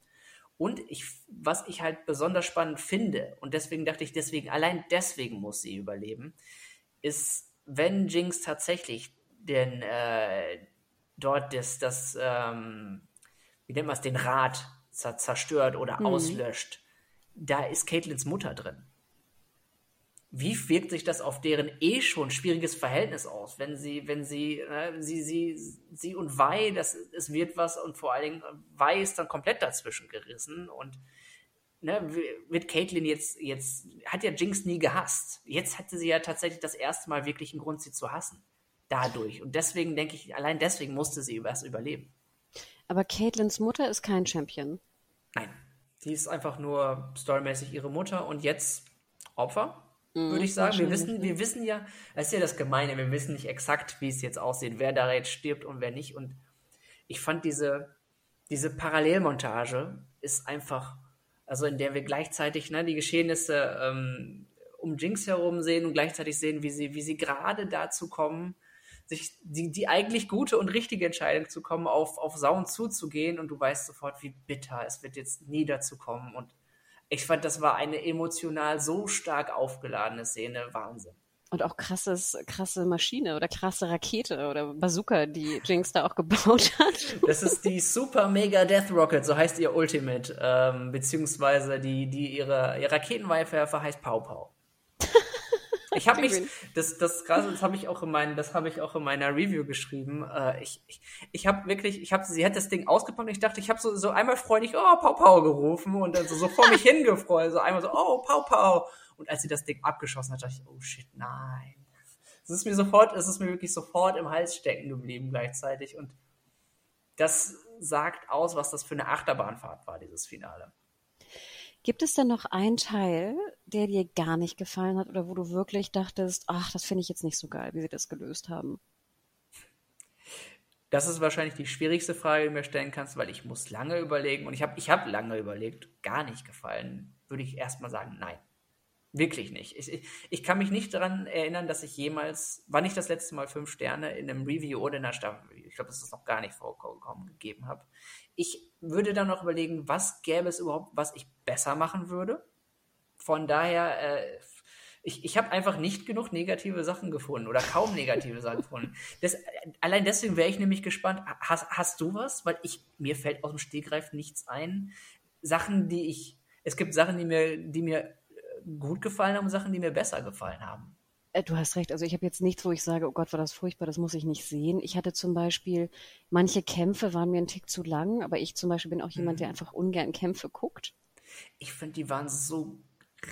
Speaker 2: Und ich, was ich halt besonders spannend finde, und deswegen dachte ich, deswegen, allein deswegen muss sie überleben, ist, wenn Jinx tatsächlich den, äh, dort das, das ähm, wie nennt man es, den Rat zerstört oder mhm. auslöscht, da ist Caitlins Mutter drin. Wie wirkt sich das auf deren eh schon schwieriges Verhältnis aus, wenn sie, wenn sie, äh, sie, sie, sie und Wei, das, es wird was und vor allen Dingen Wei ist dann komplett dazwischen gerissen und ne, wird Caitlin jetzt, jetzt, hat ja Jinx nie gehasst. Jetzt hatte sie ja tatsächlich das erste Mal wirklich einen Grund, sie zu hassen. Dadurch. Und deswegen denke ich, allein deswegen musste sie erst überleben.
Speaker 1: Aber Caitlins Mutter ist kein Champion.
Speaker 2: Nein. Die ist einfach nur storymäßig ihre Mutter und jetzt Opfer, mhm, würde ich sagen. Wir wissen, wir wissen ja, das ist ja das Gemeine, wir wissen nicht exakt, wie es jetzt aussieht, wer da jetzt stirbt und wer nicht. Und ich fand diese, diese Parallelmontage ist einfach, also in der wir gleichzeitig ne, die Geschehnisse ähm, um Jinx herum sehen und gleichzeitig sehen, wie sie, wie sie gerade dazu kommen, sich die, die eigentlich gute und richtige Entscheidung zu kommen, auf, auf Sauen zuzugehen und du weißt sofort, wie bitter es wird jetzt nie dazu kommen. Und ich fand, das war eine emotional so stark aufgeladene Szene. Wahnsinn.
Speaker 1: Und auch krasses, krasse Maschine oder krasse Rakete oder Bazooka, die Jinx da auch gebaut hat.
Speaker 2: Das ist die Super Mega Death Rocket, so heißt ihr Ultimate, ähm, beziehungsweise die, die ihre, ihr Raketenwerfer heißt Pau Pau. Ich habe mich, das, das krasse, das habe ich auch in meinen, das habe ich auch in meiner Review geschrieben. Äh, ich, ich, ich habe wirklich, ich habe, sie hat das Ding ausgepackt und ich dachte, ich habe so, so einmal freudig, oh, Pau Pau gerufen und dann so, so vor mich hingefreut, so einmal so, oh, Pau Pau. Und als sie das Ding abgeschossen hat, dachte ich, oh shit, nein. Es ist mir sofort, es ist mir wirklich sofort im Hals stecken geblieben gleichzeitig und das sagt aus, was das für eine Achterbahnfahrt war, dieses Finale.
Speaker 1: Gibt es denn noch einen Teil, der dir gar nicht gefallen hat oder wo du wirklich dachtest, ach, das finde ich jetzt nicht so geil, wie sie das gelöst haben?
Speaker 2: Das ist wahrscheinlich die schwierigste Frage, die du mir stellen kannst, weil ich muss lange überlegen und ich habe ich hab lange überlegt, gar nicht gefallen, würde ich erstmal sagen, nein. Wirklich nicht. Ich, ich, kann mich nicht daran erinnern, dass ich jemals, wann ich das letzte Mal fünf Sterne in einem Review oder in einer Staffel, ich glaube, das ist noch gar nicht vorgekommen, gegeben habe. Ich würde dann noch überlegen, was gäbe es überhaupt, was ich besser machen würde. von daher, äh, ich, ich habe einfach nicht genug negative Sachen gefunden oder kaum negative Sachen gefunden. Das, allein deswegen wäre ich nämlich gespannt. Hast, hast du was? Weil ich, mir fällt aus dem Stegreif nichts ein. Sachen, die ich, es gibt Sachen, die mir, die mir gut gefallen haben und Sachen, die mir besser gefallen haben.
Speaker 1: Äh, du hast recht. Also ich habe jetzt nichts, wo ich sage, oh Gott, war das furchtbar, das muss ich nicht sehen. Ich hatte zum Beispiel, manche Kämpfe waren mir ein Tick zu lang, aber ich zum Beispiel bin auch jemand, der mhm. einfach ungern Kämpfe guckt.
Speaker 2: Ich finde, die waren so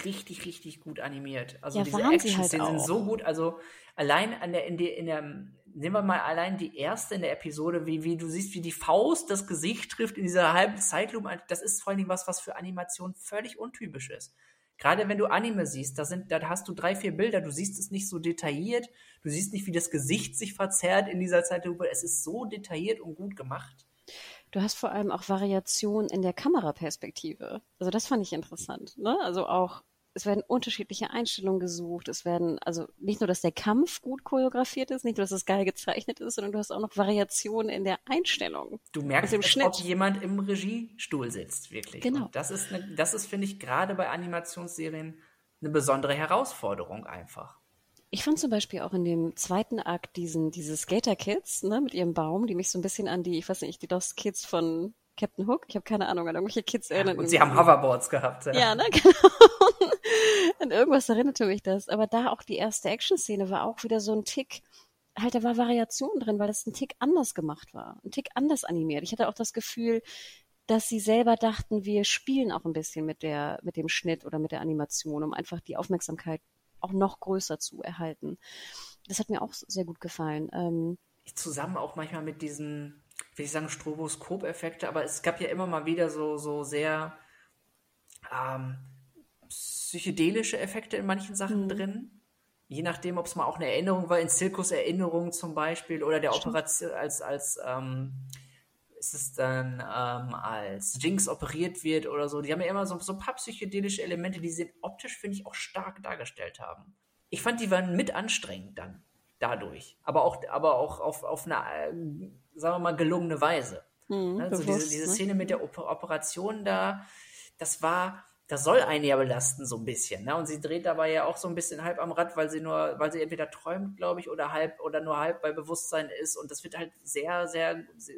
Speaker 2: richtig, richtig gut animiert. Also
Speaker 1: ja,
Speaker 2: diese
Speaker 1: Action-Szenen
Speaker 2: halt sind so gut. Also allein an der, in der, in der, nehmen wir mal allein die erste in der Episode, wie, wie du siehst, wie die Faust das Gesicht trifft in dieser halben Zeitlupe. Das ist vor allen Dingen was, was für Animation völlig untypisch ist. Gerade wenn du Anime siehst, da, sind, da hast du drei, vier Bilder, du siehst es nicht so detailliert, du siehst nicht, wie das Gesicht sich verzerrt in dieser Zeitlupe. Es ist so detailliert und gut gemacht.
Speaker 1: Du hast vor allem auch Variationen in der Kameraperspektive. Also das fand ich interessant. Ne? Also auch es werden unterschiedliche Einstellungen gesucht. Es werden, also nicht nur, dass der Kampf gut choreografiert ist, nicht nur, dass es geil gezeichnet ist, sondern du hast auch noch Variationen in der Einstellung.
Speaker 2: Du merkst, als Schnitt. ob jemand im Regiestuhl sitzt, wirklich.
Speaker 1: Genau.
Speaker 2: Und das ist, eine, das ist, finde ich, gerade bei Animationsserien eine besondere Herausforderung einfach.
Speaker 1: Ich fand zum Beispiel auch in dem zweiten Akt diesen, diese Skater Kids, ne, mit ihrem Baum, die mich so ein bisschen an die, ich weiß nicht, die Lost Kids von Captain Hook, ich habe keine Ahnung, an irgendwelche Kids erinnern.
Speaker 2: und sie haben Hoverboards gehabt.
Speaker 1: Ja, ja ne, genau. An irgendwas erinnerte mich das. Aber da auch die erste Action-Szene war auch wieder so ein Tick, halt, da war Variation drin, weil das ein Tick anders gemacht war. Ein Tick anders animiert. Ich hatte auch das Gefühl, dass sie selber dachten, wir spielen auch ein bisschen mit der, mit dem Schnitt oder mit der Animation, um einfach die Aufmerksamkeit auch noch größer zu erhalten. Das hat mir auch sehr gut gefallen. Ähm,
Speaker 2: Zusammen auch manchmal mit diesen, will ich sagen, Stroboskop-Effekte, aber es gab ja immer mal wieder so, so sehr, ähm, psychedelische Effekte in manchen Sachen mhm. drin. Je nachdem, ob es mal auch eine Erinnerung war, in Zirkus Erinnerung zum Beispiel oder der. Operation als, als ähm, ist es dann ähm, als Jinx operiert wird oder so. Die haben ja immer so, so ein paar psychedelische Elemente, die sie optisch, finde ich, auch stark dargestellt haben. Ich fand, die waren mit anstrengend dann dadurch. Aber auch, aber auch auf, auf eine, äh, sagen wir mal, gelungene Weise. Mhm, also bewusst, diese, diese ne? Szene mit der Operation da, das war, das soll einen ja belasten so ein bisschen. Ne? Und sie dreht dabei ja auch so ein bisschen halb am Rad, weil sie nur, weil sie entweder träumt, glaube ich, oder halb oder nur halb bei Bewusstsein ist. Und das wird halt sehr, sehr, sehr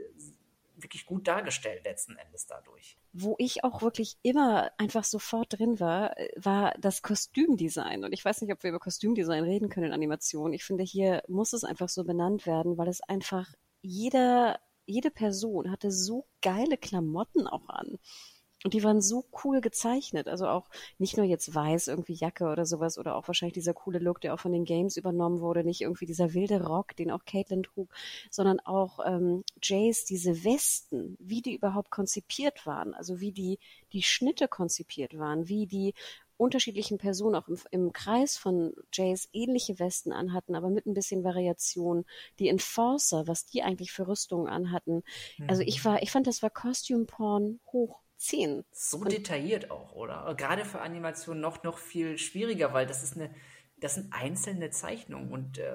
Speaker 2: wirklich gut dargestellt letzten Endes dadurch.
Speaker 1: Wo ich auch wirklich immer einfach sofort drin war, war das Kostümdesign. Und ich weiß nicht, ob wir über Kostümdesign reden können in Animationen. Ich finde, hier muss es einfach so benannt werden, weil es einfach jeder, jede Person hatte so geile Klamotten auch an. Und die waren so cool gezeichnet. Also auch nicht nur jetzt weiß, irgendwie Jacke oder sowas, oder auch wahrscheinlich dieser coole Look, der auch von den Games übernommen wurde, nicht irgendwie dieser wilde Rock, den auch Caitlin trug, sondern auch ähm, Jace, diese Westen, wie die überhaupt konzipiert waren, also wie die, die Schnitte konzipiert waren, wie die unterschiedlichen Personen auch im, im Kreis von Jays ähnliche Westen anhatten, aber mit ein bisschen Variation. Die Enforcer, was die eigentlich für Rüstungen anhatten. Also ich mhm. war, ich fand, das war Costume Porn hoch 10.
Speaker 2: So und detailliert auch, oder? Gerade für Animationen noch, noch viel schwieriger, weil das ist eine, das sind einzelne Zeichnungen und äh,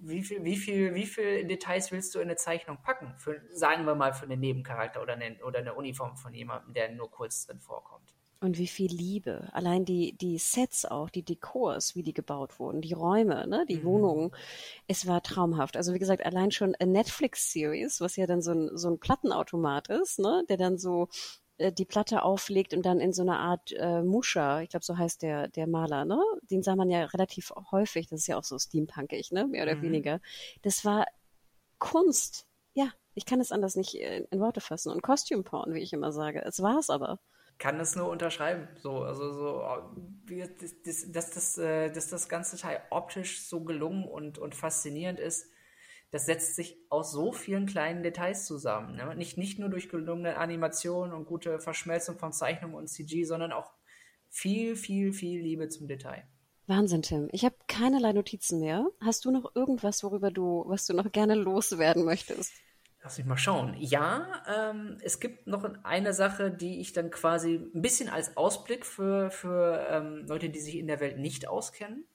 Speaker 2: wie viel, wie viel, wie viel Details willst du in eine Zeichnung packen? Für, sagen wir mal für einen Nebencharakter oder eine, oder eine Uniform von jemandem, der nur kurz drin vorkommt.
Speaker 1: Und wie viel Liebe. Allein die, die Sets auch, die Dekors, wie die gebaut wurden, die Räume, ne, die mhm. Wohnungen. Es war traumhaft. Also wie gesagt, allein schon eine Netflix-Series, was ja dann so ein, so ein Plattenautomat ist, ne, der dann so äh, die Platte auflegt und dann in so einer Art äh, Muscha, ich glaube, so heißt der, der Maler, ne? Den sah man ja relativ häufig, das ist ja auch so steampunkig, ne? Mehr oder mhm. weniger. Das war Kunst. Ja, ich kann es anders nicht in, in Worte fassen. Und Costume Porn, wie ich immer sage. Es war es aber
Speaker 2: kann es nur unterschreiben. So, also so, dass das, das, das, äh, dass das ganze Teil optisch so gelungen und, und faszinierend ist, das setzt sich aus so vielen kleinen Details zusammen. Ne? Nicht, nicht nur durch gelungene Animationen und gute Verschmelzung von Zeichnung und CG, sondern auch viel, viel, viel Liebe zum Detail.
Speaker 1: Wahnsinn, Tim. Ich habe keinerlei Notizen mehr. Hast du noch irgendwas, worüber du, was du noch gerne loswerden möchtest?
Speaker 2: Lass mich mal schauen. Ja, ähm, es gibt noch eine Sache, die ich dann quasi ein bisschen als Ausblick für, für ähm, Leute, die sich in der Welt nicht auskennen,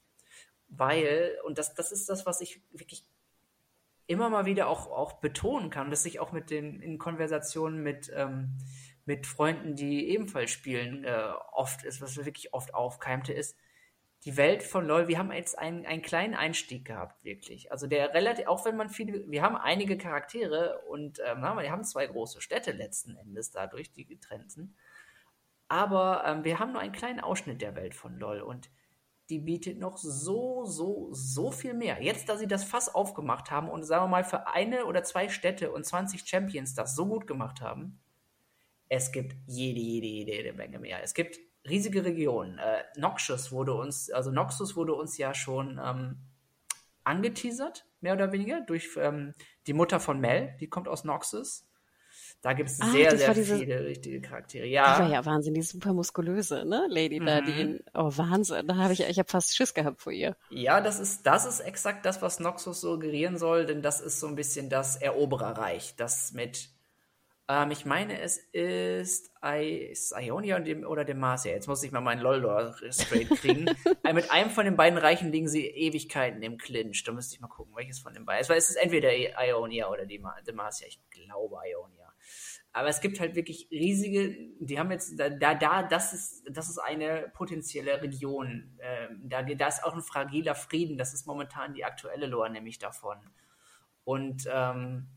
Speaker 2: weil, und das, das ist das, was ich wirklich immer mal wieder auch, auch betonen kann, dass ich auch mit den in Konversationen mit, ähm, mit Freunden, die ebenfalls spielen, äh, oft ist, was wirklich oft aufkeimte, ist, die Welt von LOL, wir haben jetzt einen, einen kleinen Einstieg gehabt, wirklich. Also der relativ, auch wenn man viele, wir haben einige Charaktere und ähm, wir haben zwei große Städte letzten Endes dadurch, die getrennt sind. Aber ähm, wir haben nur einen kleinen Ausschnitt der Welt von LOL und die bietet noch so, so, so viel mehr. Jetzt, da sie das Fass aufgemacht haben und sagen wir mal für eine oder zwei Städte und 20 Champions das so gut gemacht haben, es gibt jede, jede, jede, jede Menge mehr. Es gibt riesige Regionen. Äh, Noxus wurde uns, also Noxus wurde uns ja schon ähm, angeteasert, mehr oder weniger, durch ähm, die Mutter von Mel, die kommt aus Noxus. Da gibt es sehr, sehr diese, viele richtige Charaktere. Ja.
Speaker 1: Die war ja Wahnsinn, die super muskulöse, ne? Lady mhm. in, oh Wahnsinn, da habe ich, ich habe fast Schiss gehabt vor ihr.
Speaker 2: Ja, das ist, das ist exakt das, was Noxus suggerieren soll, denn das ist so ein bisschen das Erobererreich, das mit ähm, ich meine, es ist, I ist Ionia oder Demacia. Jetzt muss ich mal meinen LOL straight kriegen. Mit einem von den beiden Reichen liegen sie Ewigkeiten im Clinch. Da müsste ich mal gucken, welches von den beiden. Es ist entweder Ionia oder Demacia. Ich glaube Ionia. Aber es gibt halt wirklich riesige, die haben jetzt, da, da, das ist, das ist eine potenzielle Region. Ähm, da, da ist auch ein fragiler Frieden. Das ist momentan die aktuelle Lore nämlich davon. Und ähm,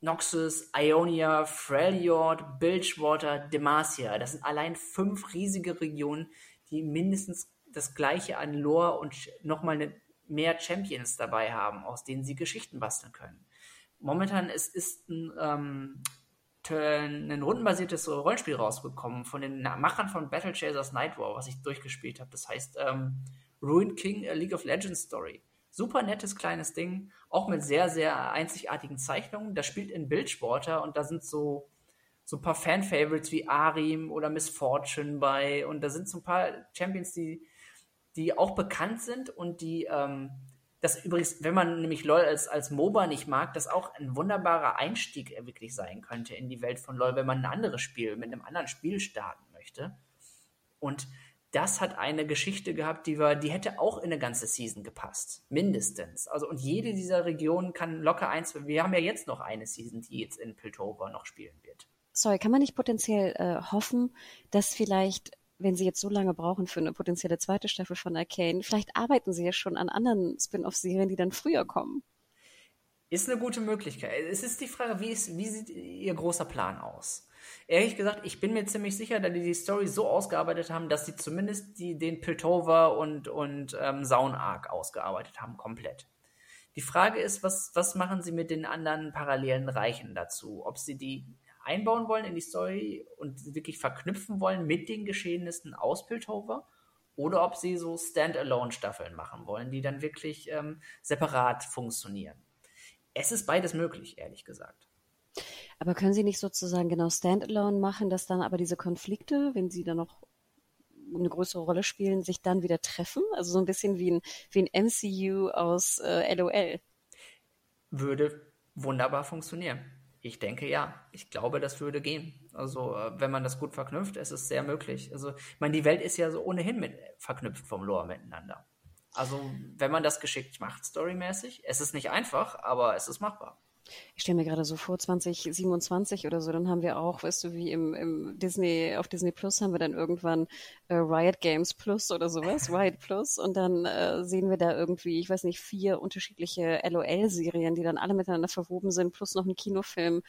Speaker 2: Noxus, Ionia, Freljord, Bilgewater, Demacia. Das sind allein fünf riesige Regionen, die mindestens das gleiche an Lore und nochmal eine, mehr Champions dabei haben, aus denen sie Geschichten basteln können. Momentan ist, ist ein, ähm, ein rundenbasiertes Rollenspiel rausgekommen von den Machern von Battle Chasers Night War, was ich durchgespielt habe. Das heißt ähm, Ruined King, a League of Legends Story. Super nettes kleines Ding, auch mit sehr, sehr einzigartigen Zeichnungen. Das spielt in Bildsporter und da sind so, so ein paar Fan-Favorites wie Arim oder Miss Fortune bei und da sind so ein paar Champions, die, die auch bekannt sind und die, ähm, das übrigens, wenn man nämlich LOL als, als MOBA nicht mag, das auch ein wunderbarer Einstieg wirklich sein könnte in die Welt von LOL, wenn man ein anderes Spiel mit einem anderen Spiel starten möchte. Und das hat eine Geschichte gehabt, die war, die hätte auch in eine ganze Season gepasst. Mindestens. Also, und jede dieser Regionen kann locker eins, wir haben ja jetzt noch eine Season, die jetzt in Piltover noch spielen wird.
Speaker 1: Sorry, kann man nicht potenziell äh, hoffen, dass vielleicht, wenn sie jetzt so lange brauchen für eine potenzielle zweite Staffel von Arcane, vielleicht arbeiten sie ja schon an anderen Spin-off-Serien, die dann früher kommen?
Speaker 2: Ist eine gute Möglichkeit. Es ist die Frage, wie, ist, wie sieht ihr großer Plan aus? Ehrlich gesagt, ich bin mir ziemlich sicher, dass die die Story so ausgearbeitet haben, dass sie zumindest die, den Piltover und, und ähm, Saun Arc ausgearbeitet haben, komplett. Die Frage ist, was, was machen sie mit den anderen parallelen Reichen dazu? Ob sie die einbauen wollen in die Story und wirklich verknüpfen wollen mit den Geschehnissen aus Piltover oder ob sie so Standalone-Staffeln machen wollen, die dann wirklich ähm, separat funktionieren. Es ist beides möglich, ehrlich gesagt.
Speaker 1: Aber können Sie nicht sozusagen genau Standalone machen, dass dann aber diese Konflikte, wenn sie dann noch eine größere Rolle spielen, sich dann wieder treffen? Also so ein bisschen wie ein, wie ein MCU aus äh, LOL.
Speaker 2: Würde wunderbar funktionieren. Ich denke ja. Ich glaube, das würde gehen. Also, äh, wenn man das gut verknüpft, ist es sehr möglich. Also, ich meine, die Welt ist ja so ohnehin mit, verknüpft vom Lore miteinander. Also, wenn man das geschickt macht, storymäßig, es ist nicht einfach, aber es ist machbar
Speaker 1: ich stelle mir gerade so vor, 2027 oder so, dann haben wir auch, weißt du, wie im, im Disney, auf Disney Plus haben wir dann irgendwann äh, Riot Games Plus oder sowas, Riot Plus, und dann äh, sehen wir da irgendwie, ich weiß nicht, vier unterschiedliche LOL-Serien, die dann alle miteinander verwoben sind, plus noch ein Kinofilm.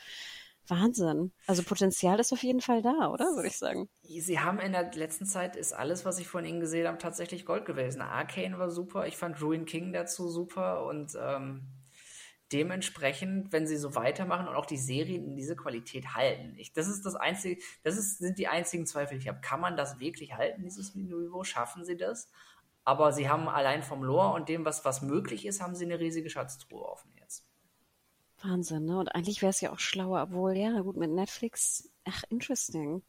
Speaker 1: Wahnsinn. Also Potenzial ist auf jeden Fall da, oder? Würde ich sagen.
Speaker 2: Sie haben in der letzten Zeit ist alles, was ich von Ihnen gesehen habe, tatsächlich Gold gewesen. Arcane war super, ich fand Ruin King dazu super und ähm, dementsprechend, wenn sie so weitermachen und auch die Serien in diese Qualität halten. Ich, das ist das einzige, das ist, sind die einzigen Zweifel, die ich habe. Kann man das wirklich halten, dieses Niveau? Schaffen sie das? Aber sie haben allein vom Lore und dem, was, was möglich ist, haben sie eine riesige Schatztruhe offen jetzt.
Speaker 1: Wahnsinn, ne? Und eigentlich wäre es ja auch schlauer, obwohl, ja, gut, mit Netflix, ach, interesting.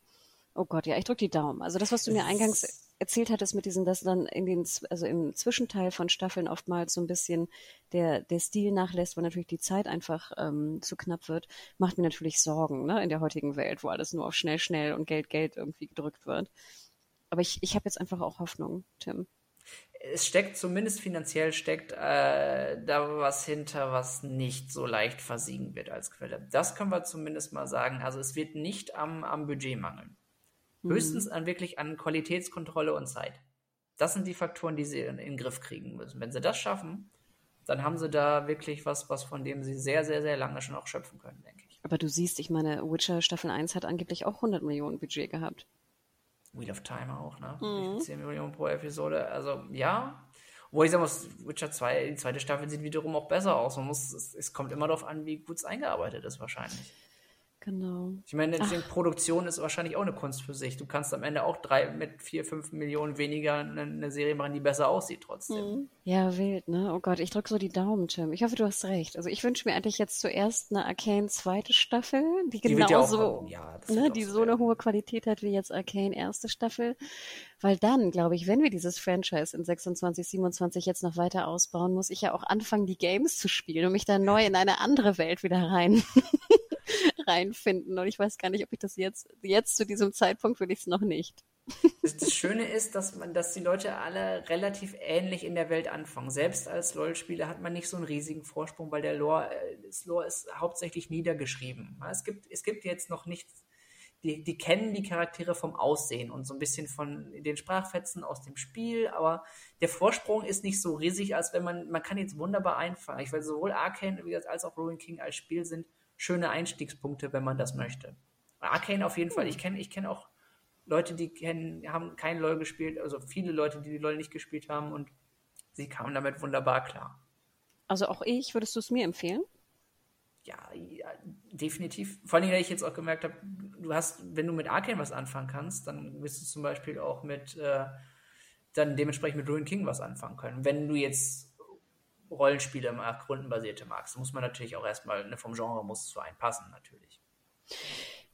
Speaker 1: Oh Gott, ja, ich drücke die Daumen. Also das, was du mir eingangs erzählt hattest mit diesem, dass dann in den, also im Zwischenteil von Staffeln oftmals so ein bisschen der, der Stil nachlässt, weil natürlich die Zeit einfach ähm, zu knapp wird, macht mir natürlich Sorgen, ne, in der heutigen Welt, wo alles nur auf schnell, schnell und Geld, Geld irgendwie gedrückt wird. Aber ich, ich habe jetzt einfach auch Hoffnung, Tim.
Speaker 2: es steckt, zumindest finanziell steckt äh, da was hinter, was nicht so leicht versiegen wird als Quelle. Das können wir zumindest mal sagen. Also es wird nicht am, am Budget mangeln. Mhm. Höchstens an wirklich an Qualitätskontrolle und Zeit. Das sind die Faktoren, die sie in, in den Griff kriegen müssen. Wenn sie das schaffen, dann haben sie da wirklich was, was von dem sie sehr, sehr, sehr lange schon auch schöpfen können, denke ich.
Speaker 1: Aber du siehst, ich meine, Witcher Staffel 1 hat angeblich auch 100 Millionen Budget gehabt.
Speaker 2: Wheel of Time auch, ne? Mhm. 10 Millionen pro Episode. Also, ja. Wo ich sagen muss, Witcher 2, die zweite Staffel sieht wiederum auch besser aus. Man muss, es, es kommt immer darauf an, wie gut es eingearbeitet ist, wahrscheinlich.
Speaker 1: Genau.
Speaker 2: Ich meine, Ach. Produktion ist wahrscheinlich auch eine Kunst für sich. Du kannst am Ende auch drei mit vier, fünf Millionen weniger eine, Serie machen, die besser aussieht trotzdem.
Speaker 1: Mhm. Ja, wild, ne? Oh Gott, ich drücke so die Daumen, Tim. Ich hoffe, du hast recht. Also ich wünsche mir eigentlich jetzt zuerst eine Arcane zweite Staffel, die, die genauso, ja ja, ne, die so eine hohe Qualität hat wie jetzt Arcane erste Staffel. Weil dann, glaube ich, wenn wir dieses Franchise in 26, 27 jetzt noch weiter ausbauen, muss ich ja auch anfangen, die Games zu spielen und mich dann neu in eine andere Welt wieder rein reinfinden. Und ich weiß gar nicht, ob ich das jetzt, jetzt zu diesem Zeitpunkt will ich es noch nicht.
Speaker 2: Das, Schöne ist, dass man, dass die Leute alle relativ ähnlich in der Welt anfangen. Selbst als LOL-Spieler hat man nicht so einen riesigen Vorsprung, weil der Lore, äh, das Lore ist hauptsächlich niedergeschrieben. Es gibt, es gibt jetzt noch nichts, die, die kennen die Charaktere vom Aussehen und so ein bisschen von den Sprachfetzen aus dem Spiel, aber der Vorsprung ist nicht so riesig, als wenn man, man kann jetzt wunderbar einfangen. Ich weiß, sowohl Arcane als auch Ruin King als Spiel sind schöne Einstiegspunkte, wenn man das möchte. Arcane auf jeden Fall. Ich kenne ich kenn auch Leute, die kennen, haben kein LOL gespielt, also viele Leute, die die LOL nicht gespielt haben und sie kamen damit wunderbar klar.
Speaker 1: Also auch ich, würdest du es mir empfehlen?
Speaker 2: Ja, ja, definitiv. Vor allem, weil ich jetzt auch gemerkt habe, du hast, wenn du mit Arcane was anfangen kannst, dann wirst du zum Beispiel auch mit, äh, dann dementsprechend mit Ruin King was anfangen können. Wenn du jetzt Rollenspiele mag, rundenbasierte magst, muss man natürlich auch erstmal, ne, vom Genre muss es zu einem passen, natürlich.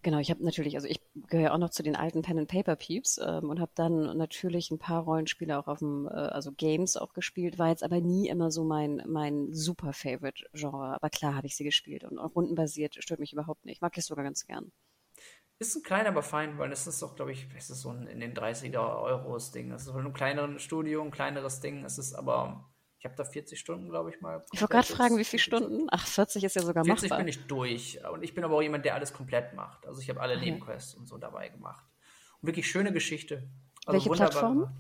Speaker 1: Genau, ich habe natürlich, also ich gehöre auch noch zu den alten Pen and Paper Peeps ähm, und habe dann natürlich ein paar Rollenspiele auch auf dem, äh, also Games auch gespielt, war jetzt aber nie immer so mein mein super Favorite Genre. Aber klar habe ich sie gespielt und auch rundenbasiert stört mich überhaupt nicht. Mag ich sogar ganz gern.
Speaker 2: Ist ein kleiner, aber fein, weil es ist doch, glaube ich, es ist so ein in den 30er Euros Ding. Es ist so ein kleineres Studio, ein kleineres Ding. Es ist aber ich habe da 40 Stunden, glaube ich mal.
Speaker 1: Ich wollte gerade fragen, wie viele Stunden? Ach, 40 ist ja sogar 40
Speaker 2: machbar. 40 bin ich durch. Und ich bin aber auch jemand, der alles komplett macht. Also ich habe alle okay. Nebenquests und so dabei gemacht. Und wirklich schöne Geschichte. Also
Speaker 1: Welche Plattform?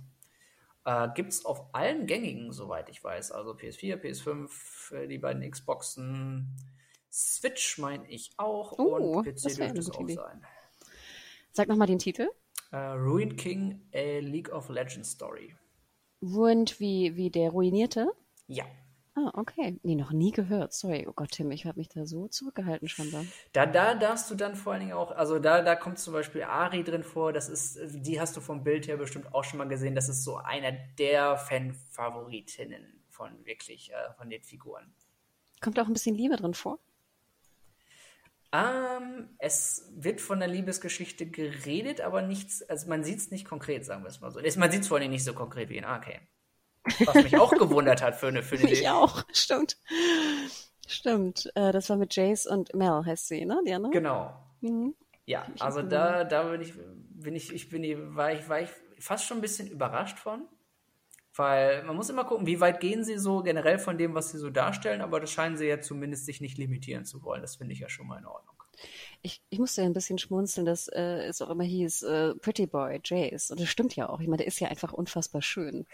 Speaker 2: Äh, Gibt es auf allen gängigen, soweit ich weiß. Also PS4, PS5, äh, die beiden Xboxen, Switch meine ich auch. Uh, und PC dürfte es auch Idee. sein.
Speaker 1: Sag nochmal den Titel.
Speaker 2: Uh, Ruined King, a League of Legends Story.
Speaker 1: Ruined wie, wie der Ruinierte?
Speaker 2: Ja.
Speaker 1: Ah, okay. Nee, noch nie gehört. Sorry. Oh Gott, Tim, ich habe mich da so zurückgehalten scheinbar.
Speaker 2: Da, da darfst du dann vor allen Dingen auch, also da, da kommt zum Beispiel Ari drin vor, das ist, die hast du vom Bild her bestimmt auch schon mal gesehen, das ist so einer der Fan-Favoritinnen von wirklich, äh, von den Figuren.
Speaker 1: Kommt auch ein bisschen Liebe drin vor?
Speaker 2: Ähm, es wird von der Liebesgeschichte geredet, aber nichts, also man sieht es nicht konkret, sagen wir es mal so. Man sieht es vor allem nicht so konkret wie in Arcane. Was mich auch gewundert hat für eine für eine
Speaker 1: Mich auch, stimmt. Stimmt. Äh, das war mit Jace und Mel, heißt sie, ne? Die andere?
Speaker 2: Genau. Mhm. Ja, also da, da bin ich, bin ich, ich bin, war ich, war ich fast schon ein bisschen überrascht von. Weil man muss immer gucken, wie weit gehen sie so generell von dem, was sie so darstellen, aber das scheinen sie ja zumindest sich nicht limitieren zu wollen. Das finde ich ja schon mal in Ordnung.
Speaker 1: Ich, ich musste ja ein bisschen schmunzeln, dass äh, es auch immer hieß, äh, Pretty Boy, Jace. Und das stimmt ja auch. Ich meine, der ist ja einfach unfassbar schön.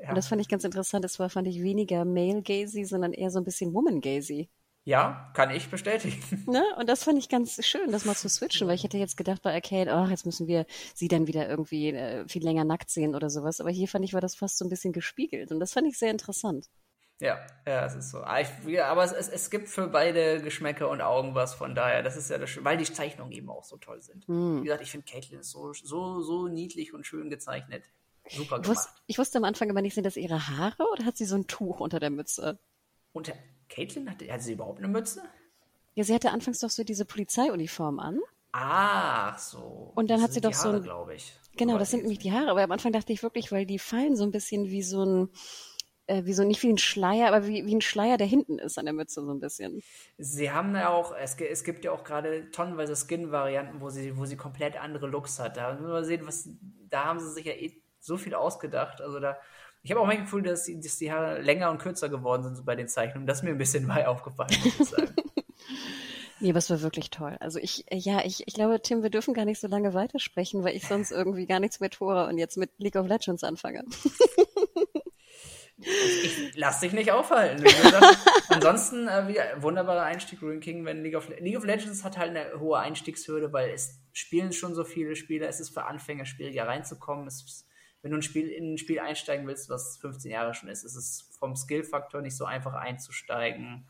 Speaker 1: ja. Und das fand ich ganz interessant. Das war, fand ich, weniger Male-Gazy, sondern eher so ein bisschen Woman-Gazy.
Speaker 2: Ja, kann ich bestätigen.
Speaker 1: Ne? Und das fand ich ganz schön, das mal zu switchen, weil ich hätte jetzt gedacht bei Arcade, ach, jetzt müssen wir sie dann wieder irgendwie äh, viel länger nackt sehen oder sowas. Aber hier fand ich, war das fast so ein bisschen gespiegelt und das fand ich sehr interessant.
Speaker 2: Ja, ja, es ist so. Ah, ich, aber es, es, es gibt für beide Geschmäcker und Augen was, von daher, das ist ja das Schöne, weil die Zeichnungen eben auch so toll sind. Mm. Wie gesagt, ich finde Caitlin so, so, so niedlich und schön gezeichnet. Super gemacht. Ich
Speaker 1: wusste, ich wusste am Anfang immer nicht, sind das ihre Haare oder hat sie so ein Tuch unter der Mütze?
Speaker 2: Unter, Caitlin, hatte, hatte sie überhaupt eine Mütze?
Speaker 1: Ja, sie hatte anfangs doch so diese Polizeiuniform an.
Speaker 2: Ach so.
Speaker 1: Und dann das hat sie doch
Speaker 2: Haare,
Speaker 1: so ein,
Speaker 2: glaube ich.
Speaker 1: Genau, das sind nämlich die Haare. Aber am Anfang dachte ich wirklich, weil die fallen so ein bisschen wie so ein, äh, wie so nicht wie ein Schleier, aber wie, wie ein Schleier, der hinten ist an der Mütze so ein bisschen.
Speaker 2: Sie haben ja auch, es, es gibt ja auch gerade tonnenweise Skin-Varianten, wo sie, wo sie komplett andere Looks hat. Da müssen wir sehen, was, da haben sie sich ja eh so viel ausgedacht. Also da Ich habe auch mein Gefühl, dass die, dass die Haare länger und kürzer geworden sind so bei den Zeichnungen. Das ist mir ein bisschen bei aufgefallen, muss ich sagen.
Speaker 1: Nee, aber es war wirklich toll. Also ich, äh, ja, ich, ich glaube, Tim, wir dürfen gar nicht so lange weitersprechen, weil ich sonst irgendwie gar nichts mehr tue und jetzt mit League of Legends anfange.
Speaker 2: Ich lass dich nicht aufhalten. Gesagt, ansonsten äh, wie, wunderbarer Einstieg Ruin King, wenn League of, League of Legends hat halt eine hohe Einstiegshürde, weil es spielen schon so viele Spieler, es ist für Anfänger schwieriger reinzukommen. Es, wenn du ein Spiel, in ein Spiel einsteigen willst, was 15 Jahre schon ist, ist es vom Skill-Faktor nicht so einfach einzusteigen.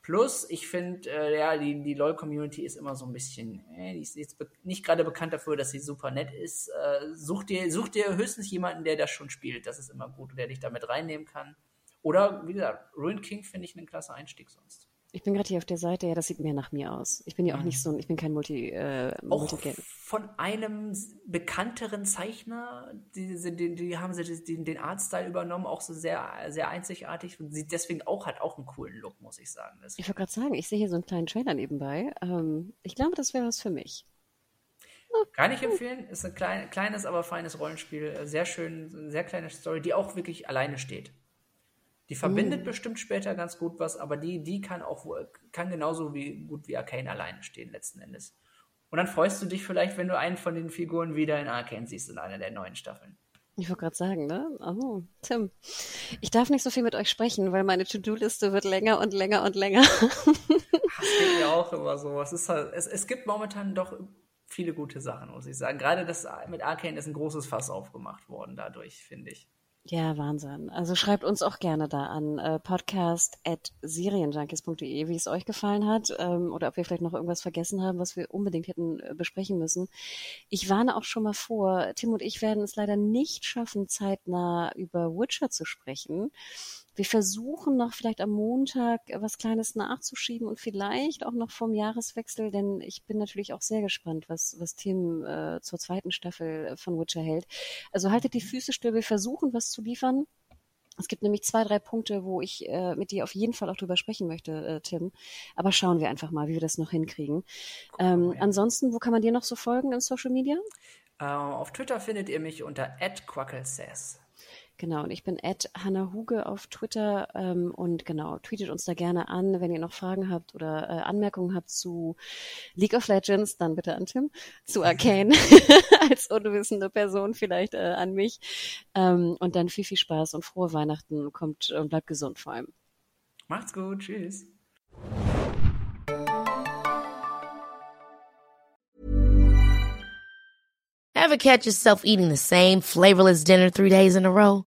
Speaker 2: Plus, ich finde, äh, ja, die, die LOL-Community ist immer so ein bisschen, äh, die ist jetzt nicht gerade bekannt dafür, dass sie super nett ist. Äh, such, dir, such dir höchstens jemanden, der das schon spielt. Das ist immer gut und der dich damit reinnehmen kann. Oder, wie gesagt, Ruin King finde ich einen klasse Einstieg sonst.
Speaker 1: Ich bin gerade hier auf der Seite, ja, das sieht mehr nach mir aus. Ich bin ja auch
Speaker 2: Mhm.
Speaker 1: nicht so, ein- ich bin kein Multi, äh,
Speaker 2: Auch von einem bekannteren Zeichner, die, die, die, haben sie den, den Artstyle übernommen, auch so sehr, sehr einzigartig und sieht deswegen auch, hat auch einen coolen Look, muss ich sagen. Das
Speaker 1: Ich wollte gerade sagen, ich sehe hier so einen kleinen Trailer nebenbei. Ähm, ich glaube, das wäre was für mich.
Speaker 2: Kann ich empfehlen. Ist ein klein, kleines, aber feines Rollenspiel. Sehr schön, sehr kleine Story, die auch wirklich alleine steht. Die verbindet bestimmt später ganz gut was, aber die, die kann auch kann genauso wie gut wie Arcane alleine stehen, letzten Endes. Und dann freust du dich vielleicht, wenn du einen von den Figuren wieder in Arcane siehst in einer der neuen Staffeln.
Speaker 1: Ich wollte gerade sagen, ne? Oh, Tim. Ich darf nicht so viel mit euch sprechen, weil meine To-Do-Liste wird länger und länger und länger.
Speaker 2: Das geht mir auch immer so. Es, ist halt, es, es gibt momentan doch viele gute Sachen, muss ich sagen. Gerade das mit Arcane ist ein großes Fass aufgemacht worden dadurch, finde ich.
Speaker 1: Ja, Wahnsinn. Also schreibt uns auch gerne da an äh, podcast at serienjunkies.de, wie es euch gefallen hat ähm, oder ob wir vielleicht noch irgendwas vergessen haben, was wir unbedingt hätten äh, besprechen müssen. Ich warne auch schon mal vor, Tim und ich werden es leider nicht schaffen, zeitnah über Witcher zu sprechen. Wir versuchen noch vielleicht am Montag was Kleines nachzuschieben und vielleicht auch noch vom Jahreswechsel, denn ich bin natürlich auch sehr gespannt, was, was Tim äh, zur zweiten Staffel von Witcher hält. Also haltet die Füße still, wir versuchen was zu liefern. Es gibt nämlich zwei, drei Punkte, wo ich äh, mit dir auf jeden Fall auch drüber sprechen möchte, äh, Tim. Aber schauen wir einfach mal, wie wir das noch hinkriegen. Ähm,
Speaker 2: ja.
Speaker 1: ansonsten, wo kann man dir noch so folgen in Social Media?
Speaker 2: Äh, auf Twitter findet ihr mich unter @quacklesays.
Speaker 1: Genau, und ich bin at Hannah Huge auf Twitter ähm, und genau, tweetet uns da gerne an, wenn ihr noch Fragen habt oder äh, Anmerkungen habt zu League of Legends, dann bitte an Tim, zu Arcane als unwissende Person vielleicht äh, an mich ähm, und dann viel, viel Spaß und frohe Weihnachten, kommt und bleibt gesund vor allem.
Speaker 2: Macht's gut, tschüss.
Speaker 3: Ever catch yourself eating the same flavorless dinner three days in a row?